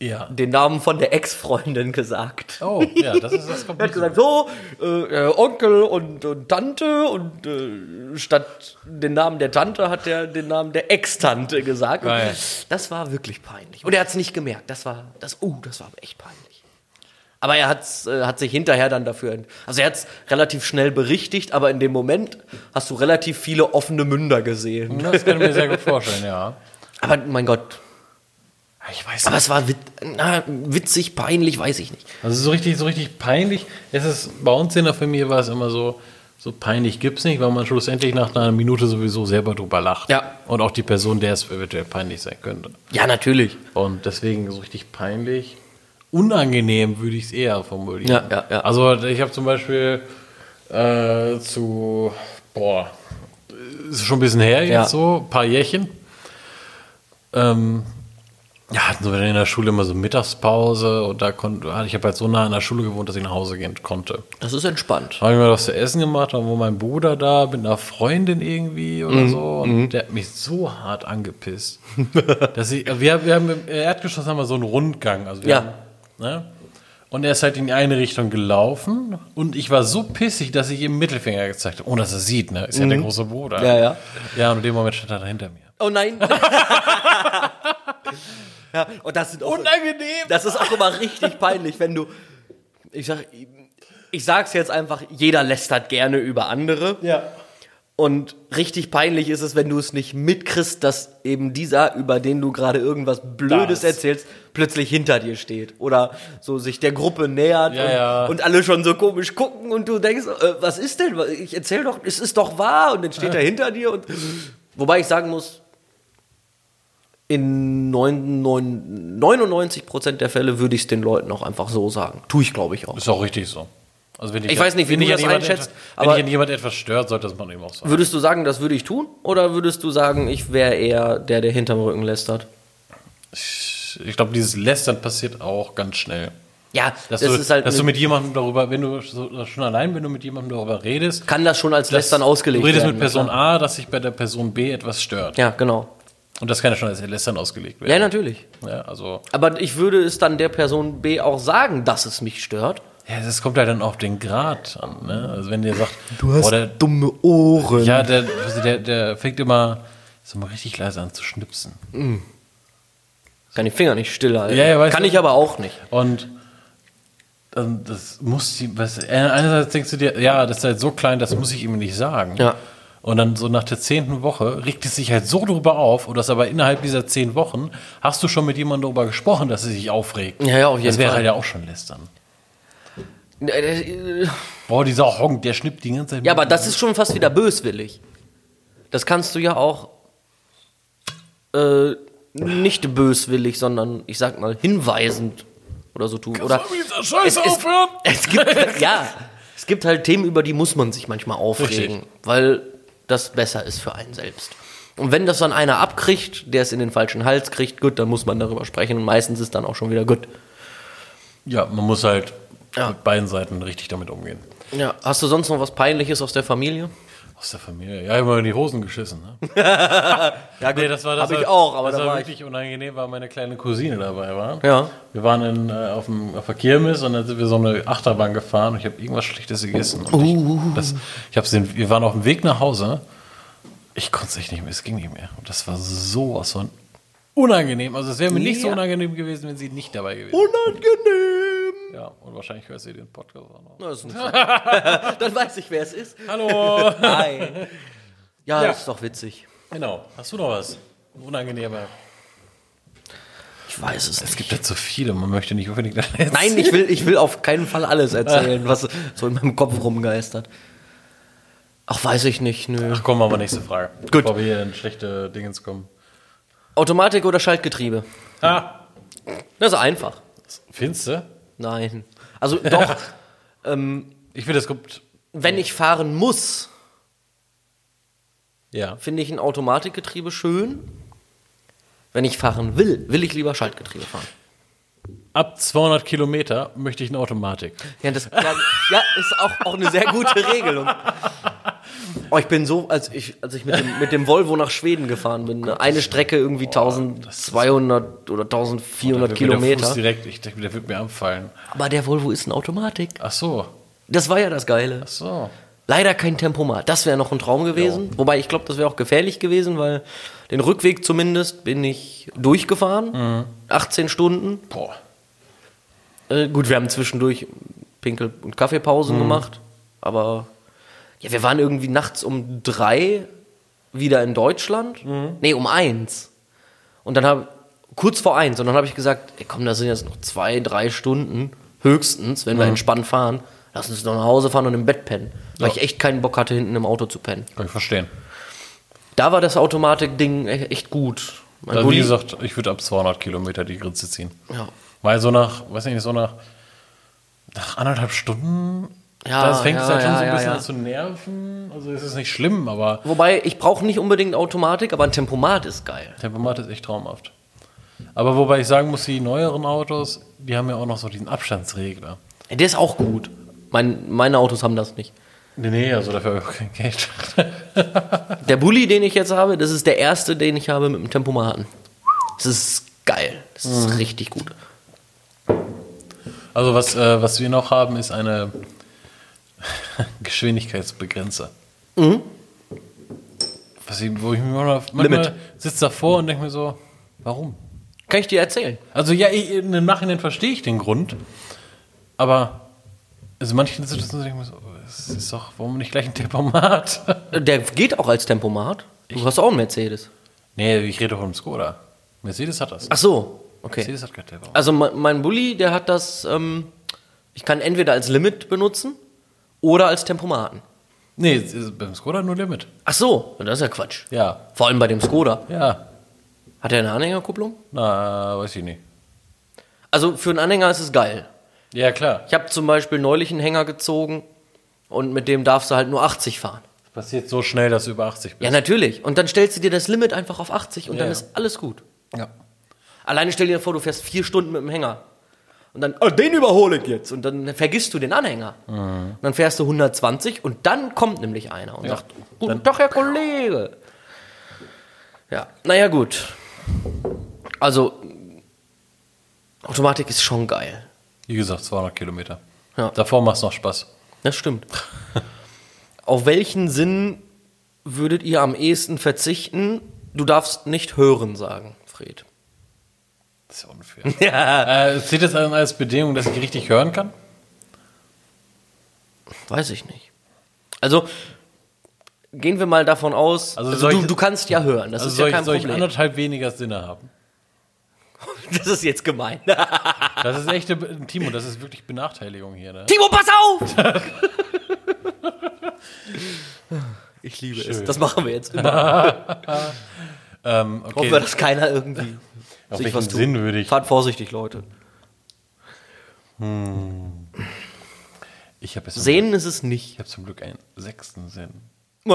Ja. den Namen von der Ex-Freundin gesagt. Oh, ja, das ist das Er kommt hat nicht gesagt, so, äh, äh, Onkel und, und Tante und äh, statt den Namen der Tante hat er den Namen der Ex-Tante gesagt. Und Geil. das war wirklich peinlich. Und er hat es nicht gemerkt. Das war, das, uh, das war echt peinlich. Aber er hat's, äh, hat sich hinterher dann dafür, also er hat es relativ schnell berichtigt, aber in dem Moment hast du relativ viele offene Münder gesehen. Das kann ich mir sehr gut vorstellen, ja. Aber mein Gott, Ich weiß aber es war wit na, witzig, peinlich, weiß ich nicht. Also so richtig, so richtig peinlich. Es ist, bei uns in der Familie war es immer so, so peinlich gibt es nicht, weil man schlussendlich nach einer Minute sowieso selber drüber lacht. Ja. Und auch die Person, der es eventuell peinlich sein könnte. Ja, natürlich. Und deswegen so richtig peinlich. Unangenehm würde ich es eher formulieren. Ja, ja, ja. Also ich habe zum Beispiel äh, zu, boah, ist schon ein bisschen her jetzt Ja. so, ein paar Jährchen. Ähm, ja, hatten so in der Schule immer so Mittagspause und da konnte, ich habe halt so nah an der Schule gewohnt, dass ich nach Hause gehen konnte. Das ist entspannt. Habe ich mir was zu essen gemacht, dann war mein Bruder da mit einer Freundin irgendwie oder so und der hat mich so hart angepisst. dass ich, wir, wir haben im Erdgeschoss haben wir so einen Rundgang. Also wir Ja. haben, ne? Und er ist halt in die eine Richtung gelaufen und ich war so pissig, dass ich ihm Mittelfinger gezeigt habe. Ohne dass er sieht, ne? Ist ja der große Bruder. Mhm. Ja, ja. Ja, und in dem Moment stand er da hinter mir. Oh nein. ja, und das sind auch, Unangenehm! das ist auch immer richtig peinlich, wenn du, ich sag, ich sag's jetzt einfach, jeder lästert gerne über andere. Ja. Und richtig peinlich ist es, wenn du es nicht mitkriegst, dass eben dieser, über den du gerade irgendwas Blödes Das. erzählst, plötzlich hinter dir steht. Oder so sich der Gruppe nähert Ja, und, ja. und alle schon so komisch gucken und du denkst, äh, was ist denn? Ich erzähl doch, es ist doch wahr. Und dann steht er hinter dir und wobei ich sagen muss, in neun- neun- 99 Prozent der Fälle würde ich es den Leuten auch einfach so sagen. Tue ich, glaube ich, auch. Ist auch richtig so. Also wenn Ich weiß nicht, wie du das einschätzt, etwas, Wenn dich an jemand etwas stört, sollte das man ihm auch sagen. Würdest du sagen, das würde ich tun? Oder würdest du sagen, ich wäre eher der, der hinterm Rücken lästert? Ich glaube, dieses Lästern passiert auch ganz schnell. Ja, Dass, das du, ist halt. dass du mit jemandem darüber, wenn du so, schon allein, wenn du mit jemandem darüber redest, kann das schon als Lästern ausgelegt du redest werden. mit Person klar. A, dass sich bei der Person B etwas stört. Ja, genau. Und das kann ja schon als Lästern ausgelegt Ja, werden. natürlich. Ja, also, Aber ich würde es dann der Person B auch sagen, dass es mich stört. ja, das kommt halt dann auf den Grad an. Ne? Also wenn der sagt, boah, der, dumme Ohren. ja, der, also der, der fängt immer so mal richtig leise an zu schnipsen. Kann die Finger nicht stillhalten. Ja, ja, weißt Kann du- ich aber auch nicht. Und dann, das muss sie, was, einerseits denkst du dir, ja, das ist halt so klein, das muss ich ihm nicht sagen. Ja. Und dann so nach der zehnten Woche regt es sich halt so drüber auf, und das aber innerhalb dieser zehn Wochen hast du schon mit jemandem darüber gesprochen, dass sie sich aufregt. Ja, ja, auf jeden das wäre Fall. halt ja auch schon lästern. Ja, Boah, dieser Honk, der schnippt die ganze Zeit. aber das ist schon fast wieder böswillig. Das kannst du ja auch äh, nicht böswillig, sondern ich sag mal hinweisend oder so tun. Oder mit dieser Scheiße es, es, aufhören? Es gibt, ja, es gibt halt Themen, über die muss man sich manchmal aufregen, Richtig. weil das besser ist für einen selbst. Und wenn das dann einer abkriegt, der es in den falschen Hals kriegt, gut, dann muss man darüber sprechen und meistens ist dann auch schon wieder gut. Ja, man muss halt Ja. mit beiden Seiten richtig damit umgehen. Ja, hast du sonst noch was Peinliches aus der Familie? Aus der Familie. Ja, immer in die Hosen geschissen. Ne? Ja, Nee, das war das Hab ich auch, aber das da war war ich. wirklich unangenehm, weil meine kleine Cousine dabei war. Ja. Wir waren in, äh, auf, dem, auf der Kirmes und dann sind wir so eine Achterbahn gefahren und ich habe irgendwas Schlechtes gegessen. Und Uh. ich, das, ich hab's den, wir waren auf dem Weg nach Hause. Ich konnte es echt nicht mehr, es ging nicht mehr. Und das war sowas von unangenehm. Also es wäre mir nicht so Ja. unangenehm gewesen, wenn sie nicht dabei gewesen wäre. Unangenehm! Ja, und wahrscheinlich hört sie den Podcast auch noch. Das ist nicht so. dann weiß ich, wer es ist. Hallo! Nein. Ja, Ja. das ist doch witzig. genau. Hast du noch was? Unangenehmer. Ich weiß es Es nicht. gibt ja zu viele, man möchte nicht unbedingt erzählen. Nein, ich will, ich will auf keinen Fall alles erzählen, was so in meinem Kopf rumgeistert. Ach, weiß ich nicht, nö. Ach komm, wir nächste Frage. Gut. Bevor wir hier in schlechte Dingens kommen. Automatik oder Schaltgetriebe? Ah, Das ist einfach. findest du? Nein. Also doch, Ich finde, es kommt. wenn ich fahren muss, Ja. finde ich ein Automatikgetriebe schön. Wenn ich fahren will, will ich lieber Schaltgetriebe fahren. Ab 200 Kilometer möchte ich eine Automatik. Ja, das ja, ja, ist auch, auch eine sehr gute Regelung. Oh, ich bin so, als ich, als ich mit, dem, mit dem Volvo nach Schweden gefahren bin, ne, eine Strecke irgendwie 1200 oder 1400 Da wird mir der Fuß Kilometer. direkt, ich denke, der wird mir abfallen. Aber der Volvo ist eine Automatik. Ach so. Das war ja das Geile. Ach so. Leider kein Tempomat. Das wäre noch ein Traum gewesen. Wobei ich glaube, das wäre auch gefährlich gewesen, weil den Rückweg zumindest bin ich durchgefahren. 18 Stunden. Boah. Äh, gut, wir haben zwischendurch Pinkel- und Kaffeepausen gemacht. Aber ja, wir waren irgendwie nachts um drei wieder in Deutschland. Nee, um eins. Und dann habe kurz vor eins. Und dann habe ich gesagt, ey, komm, da sind jetzt noch zwei, drei Stunden höchstens, wenn wir entspannt fahren. Lass uns doch nach Hause fahren und im Bett pennen. Weil Ja. ich echt keinen Bock hatte, hinten im Auto zu pennen. Kann ich verstehen. Da war das Automatik-Ding e- echt gut. Mein Also, wie gesagt, ich würde ab 200 Kilometer die Grenze ziehen. ja. Weil so nach, weiß nicht, so nach, nach anderthalb Stunden, Ja, das fängt es ja, halt schon ja, so ein bisschen ja. an zu nerven. Also es ist nicht schlimm, aber Wobei, ich brauche nicht unbedingt Automatik, aber ein Tempomat ist geil. Tempomat ist echt traumhaft. Aber wobei ich sagen muss, die neueren Autos, die haben ja auch noch so diesen Abstandsregler. Der ist auch gut. Mein, meine Autos haben das nicht. Nee, nee, also dafür habe ich auch kein Geld. Der Bulli, den ich jetzt habe, das ist der erste, den ich habe mit dem Tempomaten. Das ist geil. Das ist richtig gut. Also was, äh, was wir noch haben, ist eine Geschwindigkeitsbegrenzer. Mhm. Was ich, wo ich mir manchmal, manchmal sitze davor und denke mir so, warum? Kann ich dir erzählen? Also ja, ich, im Nachhinein verstehe ich den Grund, aber also in manchen Situationen denke ich mir so, es ist doch, warum nicht gleich ein Tempomat? Der geht auch als Tempomat. Du hast auch einen Mercedes. nee, ich rede vom Skoda. Mercedes hat das. Ach so, okay. Mercedes hat kein Tempomat. Also mein, mein Bulli, der hat das, ähm, ich kann entweder als Limit benutzen oder als Tempomaten. Nee, beim Skoda nur Limit. Ach so, das ist ja Quatsch. Ja. Vor allem bei dem Skoda. Ja. Hat er eine Anhängerkupplung? Na, weiß ich nicht. Also für einen Anhänger ist es geil. Ja, klar. Ich habe zum Beispiel neulich einen Hänger gezogen und mit dem darfst du halt nur 80 fahren. Das passiert so schnell, dass du über 80 bist. Ja, natürlich. Und dann stellst du dir das Limit einfach auf 80 und Ja, dann ist alles gut. Ja. Alleine stell dir vor, du fährst vier Stunden mit dem Hänger. Und dann, oh, den überhole ich jetzt. Und dann vergisst du den Anhänger. Mhm. Und dann fährst du 120 und dann kommt nämlich einer und Ja. sagt, guten Tag, Herr Kollege. Ja, naja, gut. Also, Automatik ist schon geil. Wie gesagt, 200 Kilometer. Ja. Davor macht es noch Spaß. Das stimmt. Auf welchen Sinn würdet ihr am ehesten verzichten? Du darfst nicht hören sagen, Fred. Das ist ja unfair. ja. äh, zählt das als Bedingung, dass ich richtig hören kann? Weiß ich nicht. Also, gehen wir mal davon aus, Also also, soll du, ich- du kannst ja hören, das Also ist soll, ja ich, kein soll ich Problem. anderthalb weniger Sinne haben? Das ist jetzt gemein. Das ist echt, eine- Timo, das ist wirklich Benachteiligung hier. Ne? Timo, pass auf! ich liebe es. Schön. Das machen wir jetzt immer. Ähm, Hoffen okay. wir, dass keiner irgendwie Auf sich was tut. Sinn würde ich? Fahrt vorsichtig, Leute. Ich habe Sehen ist es nicht. Ich habe zum Glück einen sechsten Sinn.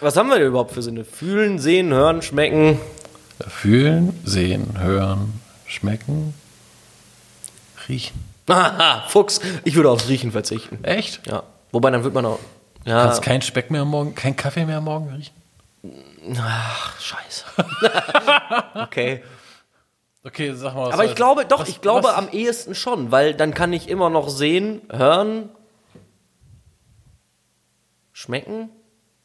Was haben wir denn überhaupt für Sinne? Fühlen, sehen, hören, schmecken. Fühlen, sehen, hören, schmecken, riechen. Haha, Fuchs. Ich würde aufs Riechen verzichten. Echt? Ja. Wobei dann wird man auch. Ja. Kannst kein Speck mehr am Morgen, kein Kaffee mehr am Morgen riechen? Ach, scheiße. okay. Okay, sag mal. was Aber ich soll- glaube, doch, was- ich glaube was- am ehesten schon, weil dann kann ich immer noch sehen, hören, schmecken.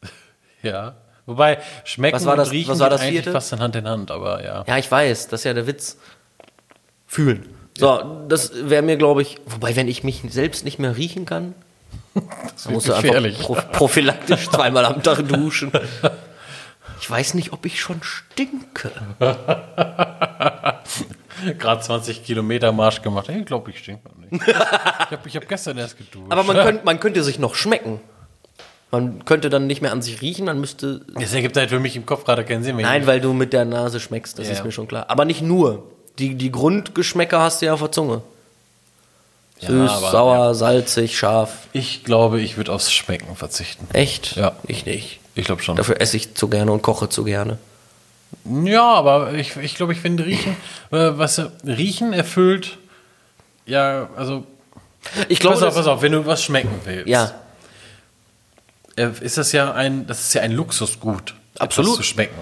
Ja. Wobei, schmecken Was war das- und riechen was war das eigentlich vierte? fast in Hand in Hand, aber ja. Ja, ich weiß, das ist ja der Witz. Fühlen. So, das wäre mir, glaube ich, wobei, wenn ich mich selbst nicht mehr riechen kann, dann musst du einfach pro, prophylaktisch zweimal am Tag duschen. Ich weiß nicht, ob ich schon stinke. Gerade 20 Kilometer Marsch gemacht. Ich glaube, ich stink noch nicht. ich habe hab gestern erst geduscht. Aber man, könnt, man könnte sich noch schmecken. Man könnte dann nicht mehr an sich riechen, man müsste. das ergibt halt für mich im Kopf gerade keinen Sinn mehr. Nein, weil du mit der Nase schmeckst, das Ja, ist ja. mir schon klar. Aber nicht nur. Die, die Grundgeschmäcker hast du ja auf der Zunge. Ja, Süß, aber- sauer, salzig, scharf. Ich glaube, ich würde aufs Schmecken verzichten. Echt? Ja. Ich nicht. Ich glaube schon. Dafür esse ich zu gerne und koche zu gerne. Ja, aber ich, ich glaube, ich finde Riechen, äh, was äh, Riechen erfüllt, ja, also, Ich glaube, pass auf, pass auf, wenn du was schmecken willst, ja, äh, ist das ja ein, das ist ja ein Luxusgut, Absolut. etwas zu schmecken.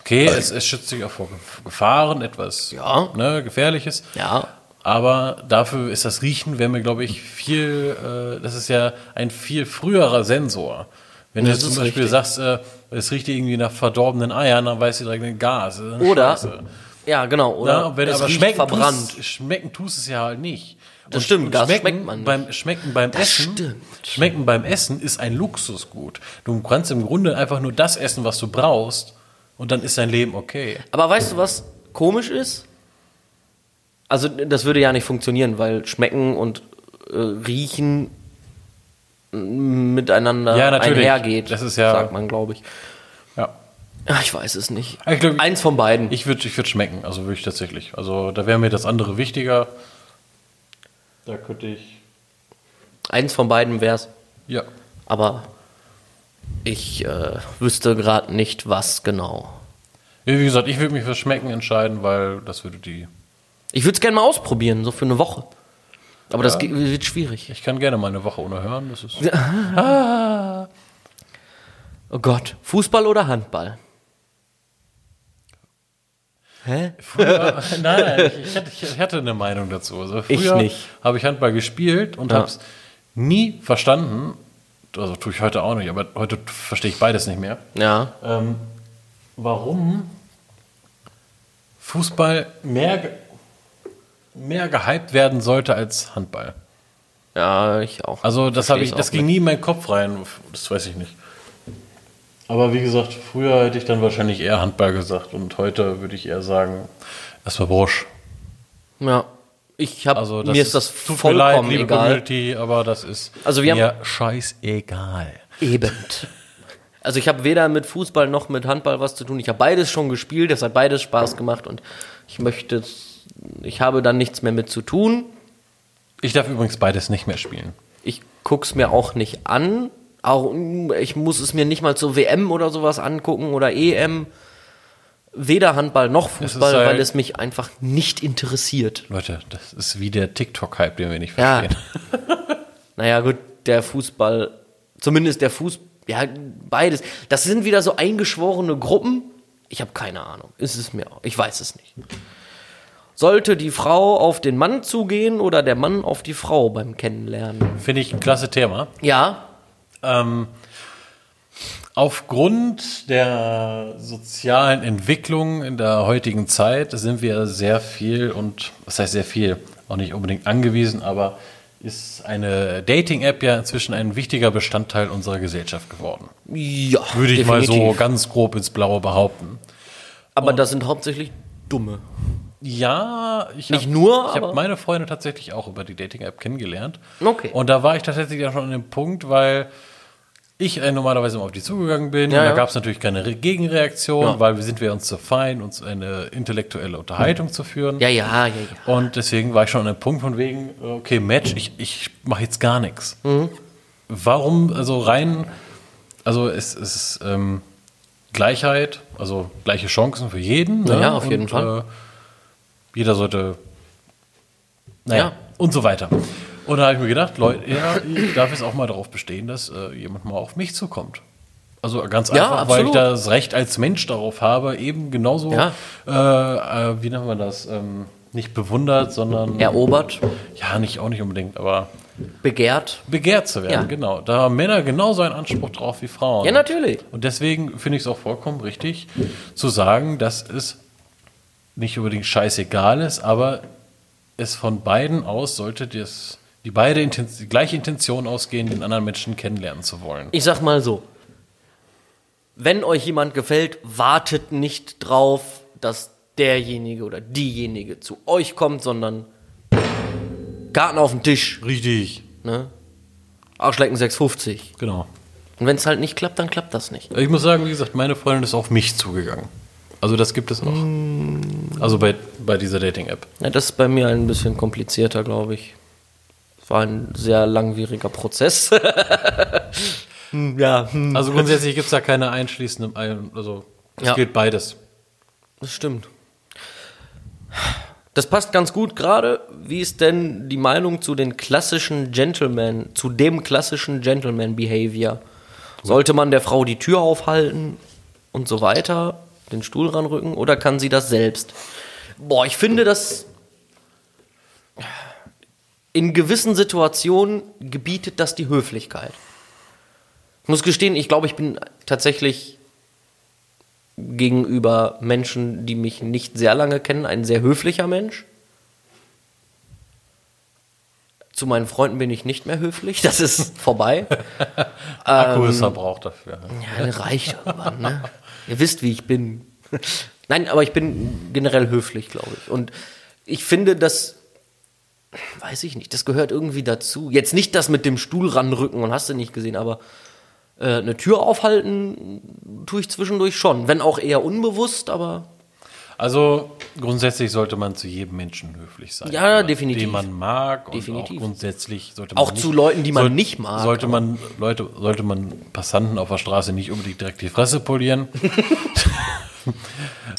Okay, es, es schützt dich auch vor Gef- Gefahren, etwas Ja. ne, Gefährliches. ja. Aber dafür ist das Riechen, wäre mir, glaube ich, viel, äh, das ist ja ein viel früherer Sensor. Wenn du Das jetzt zum Beispiel richtig. sagst, äh, es riecht irgendwie nach verdorbenen Eiern, dann weißt du direkt, Gas. das Oder, Scheiße. ja, genau. Oder Ja, wenn du es aber schmecken verbrannt. Tust, schmecken tust es ja halt nicht. Das stimmt, Gas schmecken schmeckt man nicht. Beim Schmecken beim Essen, stimmt. Schmecken beim Essen ist ein Luxusgut. Du kannst im Grunde einfach nur das essen, was du brauchst, und dann ist dein Leben okay. Aber weißt du, was komisch ist? Also, das würde ja nicht funktionieren, weil Schmecken und äh, Riechen miteinander Ja, natürlich. einhergeht. Das ist ja- Sagt man, glaube ich. Ja. Ja, ich weiß es nicht. Ich glaub, Eins von beiden. Ich würde ich würd schmecken, also würde ich tatsächlich. Also da wäre mir das andere wichtiger. Da könnte ich. Eins von beiden wär's. Ja. Aber ich äh, wüsste gerade nicht, was genau. Wie gesagt, ich würde mich für Schmecken entscheiden, weil das würde die. Ich würde es gerne mal ausprobieren, so für eine Woche. Aber das Ja. ge- wird schwierig. Ich kann gerne mal eine Woche ohne hören. Das ist. Oh Gott. Fußball oder Handball? Hä? Früher, nein, ich, ich, hatte, eine Meinung dazu. Also Ich nicht. habe ich Handball gespielt und Ja. habe es nie verstanden. Also tue ich heute auch nicht, aber heute verstehe ich beides nicht mehr. Ja. Ähm, warum Fußball mehr, mehr gehypt werden sollte als Handball. Ja, ich auch. Also das habe ich, das ging nicht. nie in meinen Kopf rein. Das weiß ich nicht. Aber wie gesagt, früher hätte ich dann wahrscheinlich eher Handball gesagt und heute würde ich eher sagen, erstmal Bursch. Ja. Ich habe Also mir ist das mir leid, vollkommen liebe egal. Community, aber das ist Also wir mir scheißegal. Eben. Also ich habe weder mit Fußball noch mit Handball was zu tun. Ich habe beides schon gespielt, es hat beides Spaß gemacht und ich möchte, ich habe dann nichts mehr mit zu tun. Ich darf übrigens beides nicht mehr spielen. Ich guck's mir auch nicht an. Auch, ich muss es mir nicht mal zur WM oder sowas angucken oder EM. Weder Handball noch Fußball, halt- weil es mich einfach nicht interessiert. Leute, das ist wie der TikTok-Hype, den wir nicht Ja. verstehen. Naja, gut, der Fußball, zumindest der Fußball, ja, beides. Das sind wieder so eingeschworene Gruppen. Ich habe keine Ahnung. Ist es mir auch. Ich weiß es nicht. Sollte die Frau auf den Mann zugehen oder der Mann auf die Frau beim Kennenlernen? Finde ich ein klasse Thema. Ja, Ähm, aufgrund der sozialen Entwicklung in der heutigen Zeit sind wir sehr viel und was heißt sehr viel, auch nicht unbedingt angewiesen, aber ist eine Dating-App ja inzwischen ein wichtiger Bestandteil unserer Gesellschaft geworden. ja. Würde ich mal so definitiv. ganz grob ins Blaue behaupten. Aber das sind hauptsächlich Dumme. Ja, ich Nicht hab- nur, Ich habe meine Freunde tatsächlich auch über die Dating-App kennengelernt. Okay. Und da war ich tatsächlich ja schon an dem Punkt, weil ich äh, normalerweise immer auf die zugegangen bin. Ja, und da ja. gab es natürlich keine Re Gegenreaktion, Ja. weil wir sind wir uns zu fein, uns eine intellektuelle Unterhaltung zu führen. Ja, ja, ja, ja. Und deswegen war ich schon an dem Punkt von wegen, okay, Match, ich, ich mache jetzt gar nichts. Mhm. Warum, also rein, also es ist ähm, Gleichheit, also gleiche Chancen für jeden. Ne? ja, auf jeden Und, Fall. Äh, jeder sollte, naja, Ja. und so weiter. Und da habe ich mir gedacht, Leute, ja, ich darf jetzt auch mal darauf bestehen, dass äh, jemand mal auf mich zukommt. Also ganz Ja, einfach, weil ich das Recht als Mensch darauf habe, eben genauso, Ja. äh, äh, wie nennt man das, ähm, nicht bewundert, sondern Erobert, ja, nicht auch nicht unbedingt, aber begehrt. begehrt zu werden, Ja. genau. Da haben Männer genauso einen Anspruch drauf wie Frauen. Ja, natürlich. Und deswegen finde ich es auch vollkommen richtig zu sagen, dass es nicht unbedingt scheißegal ist, aber es von beiden aus sollte das, die beide Inten die gleiche Intention ausgehen, den anderen Menschen kennenlernen zu wollen. Ich sag mal so. Wenn euch jemand gefällt, wartet nicht drauf, dass derjenige oder diejenige zu euch kommt, sondern Garten auf den Tisch, Richtig. ne? Arschlecken 650. Genau. Und wenn es halt nicht klappt, dann klappt das nicht. Ich muss sagen, wie gesagt, meine Freundin ist auf mich zugegangen. Also das gibt es auch. Also bei, bei dieser Dating-App. Ja, das ist bei mir ein bisschen komplizierter, glaube ich. Es war ein sehr langwieriger Prozess. Hm, ja, hm. Also grundsätzlich gibt es da keine einschließenden, ein- also es Ja. gilt beides. Das stimmt. Das passt ganz gut gerade. Wie ist denn die Meinung zu den klassischen Gentleman, zu dem klassischen Gentleman-Behavior? Sollte man der Frau die Tür aufhalten und so weiter, den Stuhl ranrücken, oder kann sie das selbst? Boah, ich finde das in gewissen Situationen gebietet das die Höflichkeit. Ich muss gestehen, ich glaube, ich bin tatsächlich gegenüber Menschen, die mich nicht sehr lange kennen, ein sehr höflicher Mensch. Zu meinen Freunden bin ich nicht mehr höflich, das ist vorbei. Akku ist verbraucht dafür. Ja, das reicht irgendwann, ne? Ihr wisst, wie ich bin. Nein, aber ich bin generell höflich, glaube ich. Und ich finde, das, weiß ich nicht, das gehört irgendwie dazu. Jetzt nicht das mit dem Stuhl ranrücken und hast du nicht gesehen, aber äh, eine Tür aufhalten tue ich zwischendurch schon. Wenn auch eher unbewusst, aber Also grundsätzlich sollte man zu jedem Menschen höflich sein. Ja, definitiv. Den man mag Definitiv. auch grundsätzlich sollte man Auch zu Leuten, die man nicht mag, Sollte man Leute sollte man Passanten auf der Straße nicht unbedingt direkt die Fresse polieren.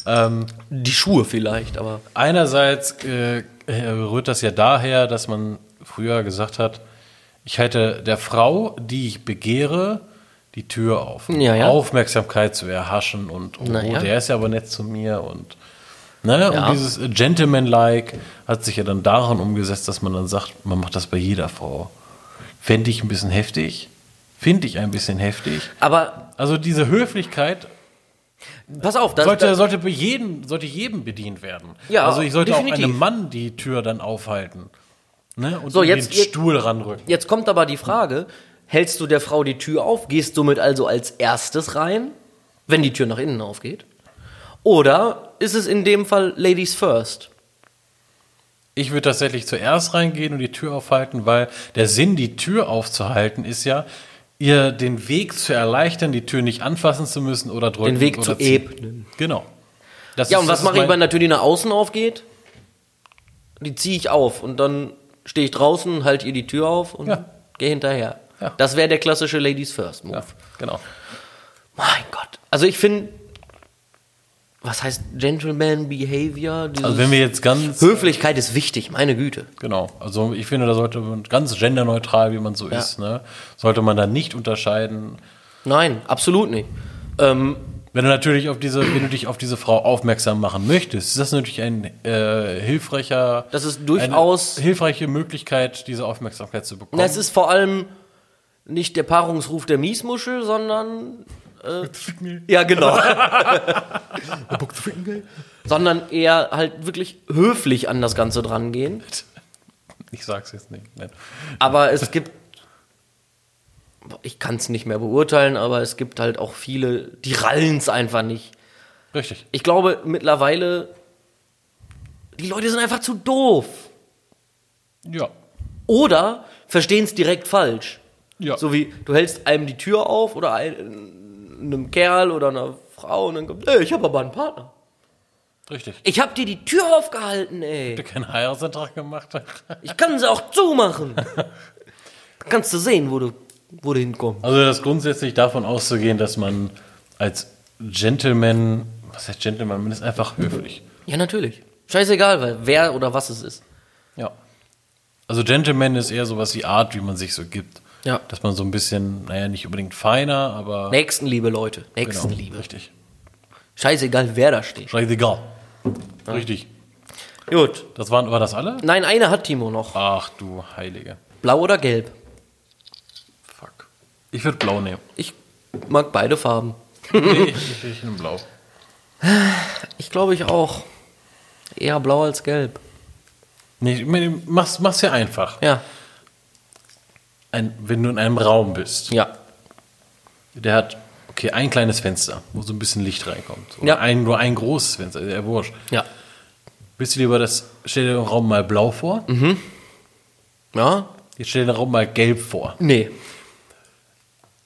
die Schuhe vielleicht, aber Einerseits äh, rührt das ja daher, dass man früher gesagt hat, ich halte der Frau, die ich begehre, die Tür auf. Ja, ja. Aufmerksamkeit zu erhaschen und oh, ja. der ist ja aber nett zu mir und Ne? Ja. Und dieses Gentleman-like hat sich ja dann daran umgesetzt, dass man dann sagt, man macht das bei jeder Frau. Fände ich ein bisschen heftig. Finde ich ein bisschen heftig. Aber Also diese Höflichkeit pass auf, das, sollte, das, sollte, bei jedem, sollte jedem bedient werden. Ja, also ich sollte auch definitiv. einem Mann die Tür dann aufhalten. Ne? Und So, jetzt- den Stuhl ranrücken. jetzt kommt aber die Frage, hältst du der Frau die Tür auf, gehst somit also als erstes rein, wenn die Tür nach innen aufgeht? Oder ist es in dem Fall Ladies first? Ich würde tatsächlich zuerst reingehen und die Tür aufhalten, weil der Sinn, die Tür aufzuhalten, ist ja, ihr den Weg zu erleichtern, die Tür nicht anfassen zu müssen oder drücken. Den Weg oder zu ziehen. ebnen. Genau. Das Ja, ist- und was mache ich, wenn der Tür, die nach außen aufgeht? Die ziehe ich auf und dann stehe ich draußen, halte ihr die Tür auf und Ja. gehe hinterher. Ja. Das wäre der klassische Ladies First Move. Ja, genau. Mein Gott. Also ich finde, was heißt Gentleman Behavior? Dieses Also wenn wir jetzt ganz Höflichkeit ist wichtig, meine Güte. Genau, also ich finde, da sollte man ganz genderneutral, wie man so Ja. ist, ne, sollte man da nicht unterscheiden. Nein, absolut nicht. Ähm, Wenn du natürlich auf diese, wenn du dich auf diese Frau aufmerksam machen möchtest, ist das natürlich ein äh, hilfreicher, Das ist durchaus- eine hilfreiche Möglichkeit, diese Aufmerksamkeit zu bekommen. na, es ist vor allem nicht der Paarungsruf der Miesmuschel, sondern ja genau, sondern eher halt wirklich höflich an das Ganze drangehen. ich sag's jetzt nicht. Nein. Aber es gibt, ich kann es nicht mehr beurteilen, aber es gibt halt auch viele, die rallen es einfach nicht. Richtig. Ich glaube mittlerweile, die Leute sind einfach zu doof. Ja. Oder verstehen es direkt falsch. Ja. So wie, du hältst einem die Tür auf oder ein, einem Kerl oder einer Frau und dann kommt, ey, ich habe aber einen Partner. Richtig. Ich habe dir die Tür aufgehalten, ey. Der keinen Heiratsantrag gemacht. Ich kann sie auch zumachen. Kannst du sehen, wo du, wo du hinkommst. Also das grundsätzlich davon auszugehen, dass man als Gentleman, was heißt Gentleman, man ist einfach höflich. Ja, natürlich. Scheißegal, weil wer oder was es ist. Ja. Also Gentleman ist eher sowas wie Art, wie man sich so gibt. Ja. Dass man so ein bisschen, naja, nicht unbedingt feiner, aber. Nächstenliebe, Leute. genau, Nächstenliebe. Richtig. Scheißegal, wer da steht. Scheißegal. Richtig. Gut. Das waren, war das alle? Nein, eine hat Timo noch. Ach du Heilige. Blau oder gelb? Fuck. Ich würde blau nehmen. Ich mag beide Farben. nee, ich, ich nehme blau. Ich glaube ich auch. Eher blau als gelb. Nee, mach's, mach's ja einfach. Ja. Ein, wenn du in einem Raum bist, Ja. der hat, okay, ein kleines Fenster, wo so ein bisschen Licht reinkommt. Oder Ja. ein, nur ein großes Fenster, ja wurscht. Ja. Willst du lieber das, stell dir den Raum mal blau vor, Ja? jetzt stell dir den Raum mal gelb vor. Nee.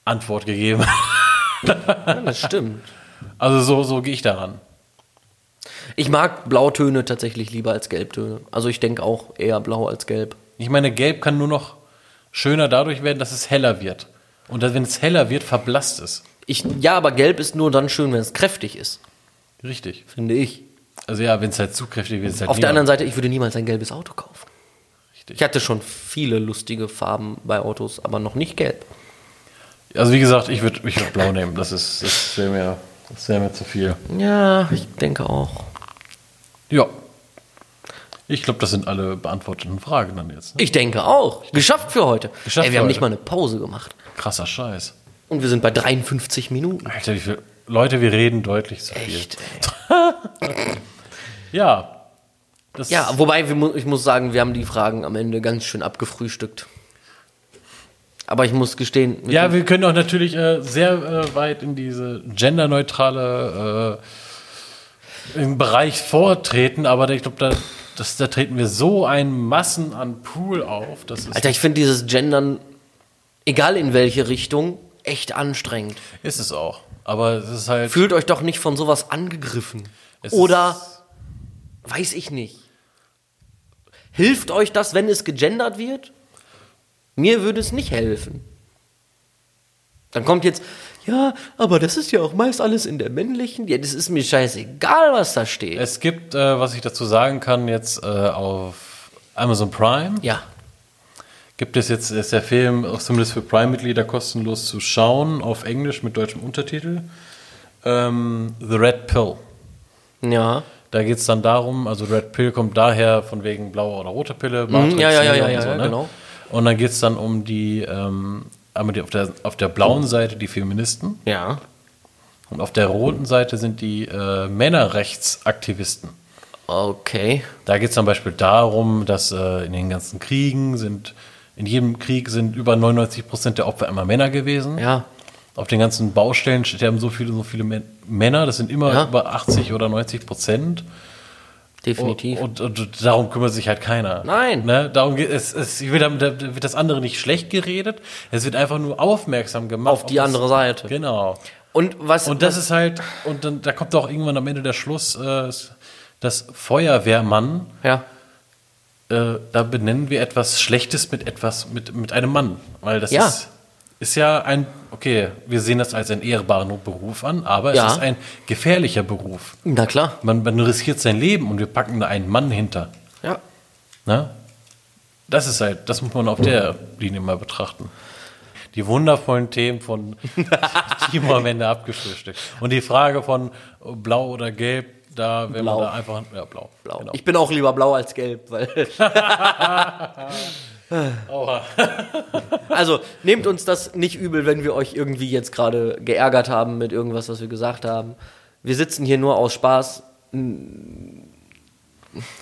Antwort gegeben. Ja, das stimmt. Also so, so gehe ich daran. Ich mag Blautöne tatsächlich lieber als Gelbtöne. Also ich denke auch eher blau als gelb. Ich meine, gelb kann nur noch schöner dadurch werden, dass es heller wird. Und dann, wenn es heller wird, verblasst es. Ich, ja, aber gelb ist nur dann schön, wenn es kräftig ist, Richtig. finde ich. Also ja, wenn es halt zu kräftig wird, ist halt Auf der anderen Seite, ich würde niemals ein gelbes Auto kaufen. Richtig. Ich hatte schon viele lustige Farben bei Autos, aber noch nicht gelb. Also wie gesagt, ich würde ich würd blau nehmen. Das ist das wäre mir, das wär mir zu viel. Ja, ich denke auch. Ja. Ich glaube, das sind alle beantworteten Fragen dann jetzt. Ne? Ich denke auch. Geschafft für heute. Geschafft Ey, wir haben heute. nicht mal eine Pause gemacht. Krasser Scheiß. Und wir sind bei 53 Minuten. Alter, wie viel Leute, wir reden deutlich zu viel. Echt. Ja. Ja, wobei wir, ich muss sagen, wir haben die Fragen am Ende ganz schön abgefrühstückt. Aber ich muss gestehen, Ja, wir können auch natürlich äh, sehr äh, weit in diese genderneutrale äh, im Bereich vortreten, aber ich glaube, da, das, da treten wir so ein Massen an Pool auf. Das Alter, ich finde dieses Gendern, egal in welche Richtung, echt anstrengend. ist es auch. Aber es ist halt. Fühlt euch doch nicht von sowas angegriffen. Oder, weiß ich nicht. Hilft euch das, wenn es gegendert wird? Mir würde es nicht helfen. Dann kommt jetzt, ja, aber das ist ja auch meist alles in der männlichen. Ja, das ist mir scheißegal, was da steht. es gibt, äh, was ich dazu sagen kann, jetzt äh, auf Amazon Prime. ja. Gibt es jetzt, ist der Film auch zumindest für Prime-Mitglieder kostenlos zu schauen, auf Englisch mit deutschem Untertitel. Ähm, The Red Pill. Ja. Da geht es dann darum, also Red Pill kommt daher von wegen blaue oder rote Pille, Matrix, Mhm, ja, ja, ja, ja, und ja, so, ja, ne? genau. Und dann geht es dann um die, ähm, einmal die auf, der, auf der blauen Seite die Feministen Ja. und auf der roten Seite sind die äh, Männerrechtsaktivisten. Okay. Da geht es zum Beispiel darum, dass äh, in den ganzen Kriegen sind, in jedem Krieg sind über 99 Prozent der Opfer immer Männer gewesen. Ja. Auf den ganzen Baustellen sterben so viele, so viele Mä- Männer, das sind immer Ja. über 80 oder 90 Prozent. Definitiv. Und, und, und darum kümmert sich halt keiner. Nein. Ne? Darum geht es, es wird, wird das andere nicht schlecht geredet, es wird einfach nur aufmerksam gemacht. Auf die andere Seite. Genau. Und was. Und das ist halt, und dann da kommt auch irgendwann am Ende der Schluss, äh, das Feuerwehrmann, ja. äh, da benennen wir etwas Schlechtes mit etwas, mit, mit einem Mann. Weil das Ja. ist, ist ja ein, okay, wir sehen das als einen ehrbaren Beruf an, aber Ja. es ist ein gefährlicher Beruf. Na klar. Man, man riskiert sein Leben und wir packen da einen Mann hinter. Ja. Ne? Das ist halt, das muss man auf der Linie mal betrachten. Die wundervollen Themen von Timo am Ende abgefrühstückt. Und die Frage von blau oder gelb, da wenn Blau. man da einfach, ja, blau. Blau. Genau. Ich bin auch lieber blau als gelb, weil. Aua. Also nehmt uns das nicht übel, wenn wir euch irgendwie jetzt gerade geärgert haben mit irgendwas, was wir gesagt haben. Wir sitzen hier nur aus Spaß.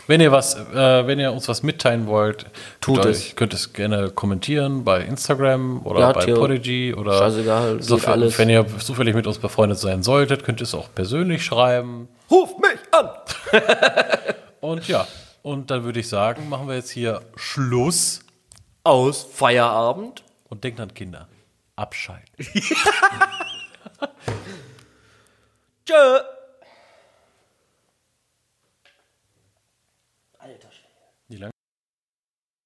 Wenn ihr was, äh, wenn ihr uns was mitteilen wollt, Tut könnt, es. Euch, könnt es gerne kommentieren bei Instagram oder Ja, bei Podigy oder Scheißegal, so, geht alles. wenn ihr zufällig mit uns befreundet sein solltet, könnt ihr es auch persönlich schreiben. Ruf mich an! Und ja, und dann würde ich sagen, machen wir jetzt hier Schluss Aus Feierabend. und denkt an Kinder. Abschalten. Tschö!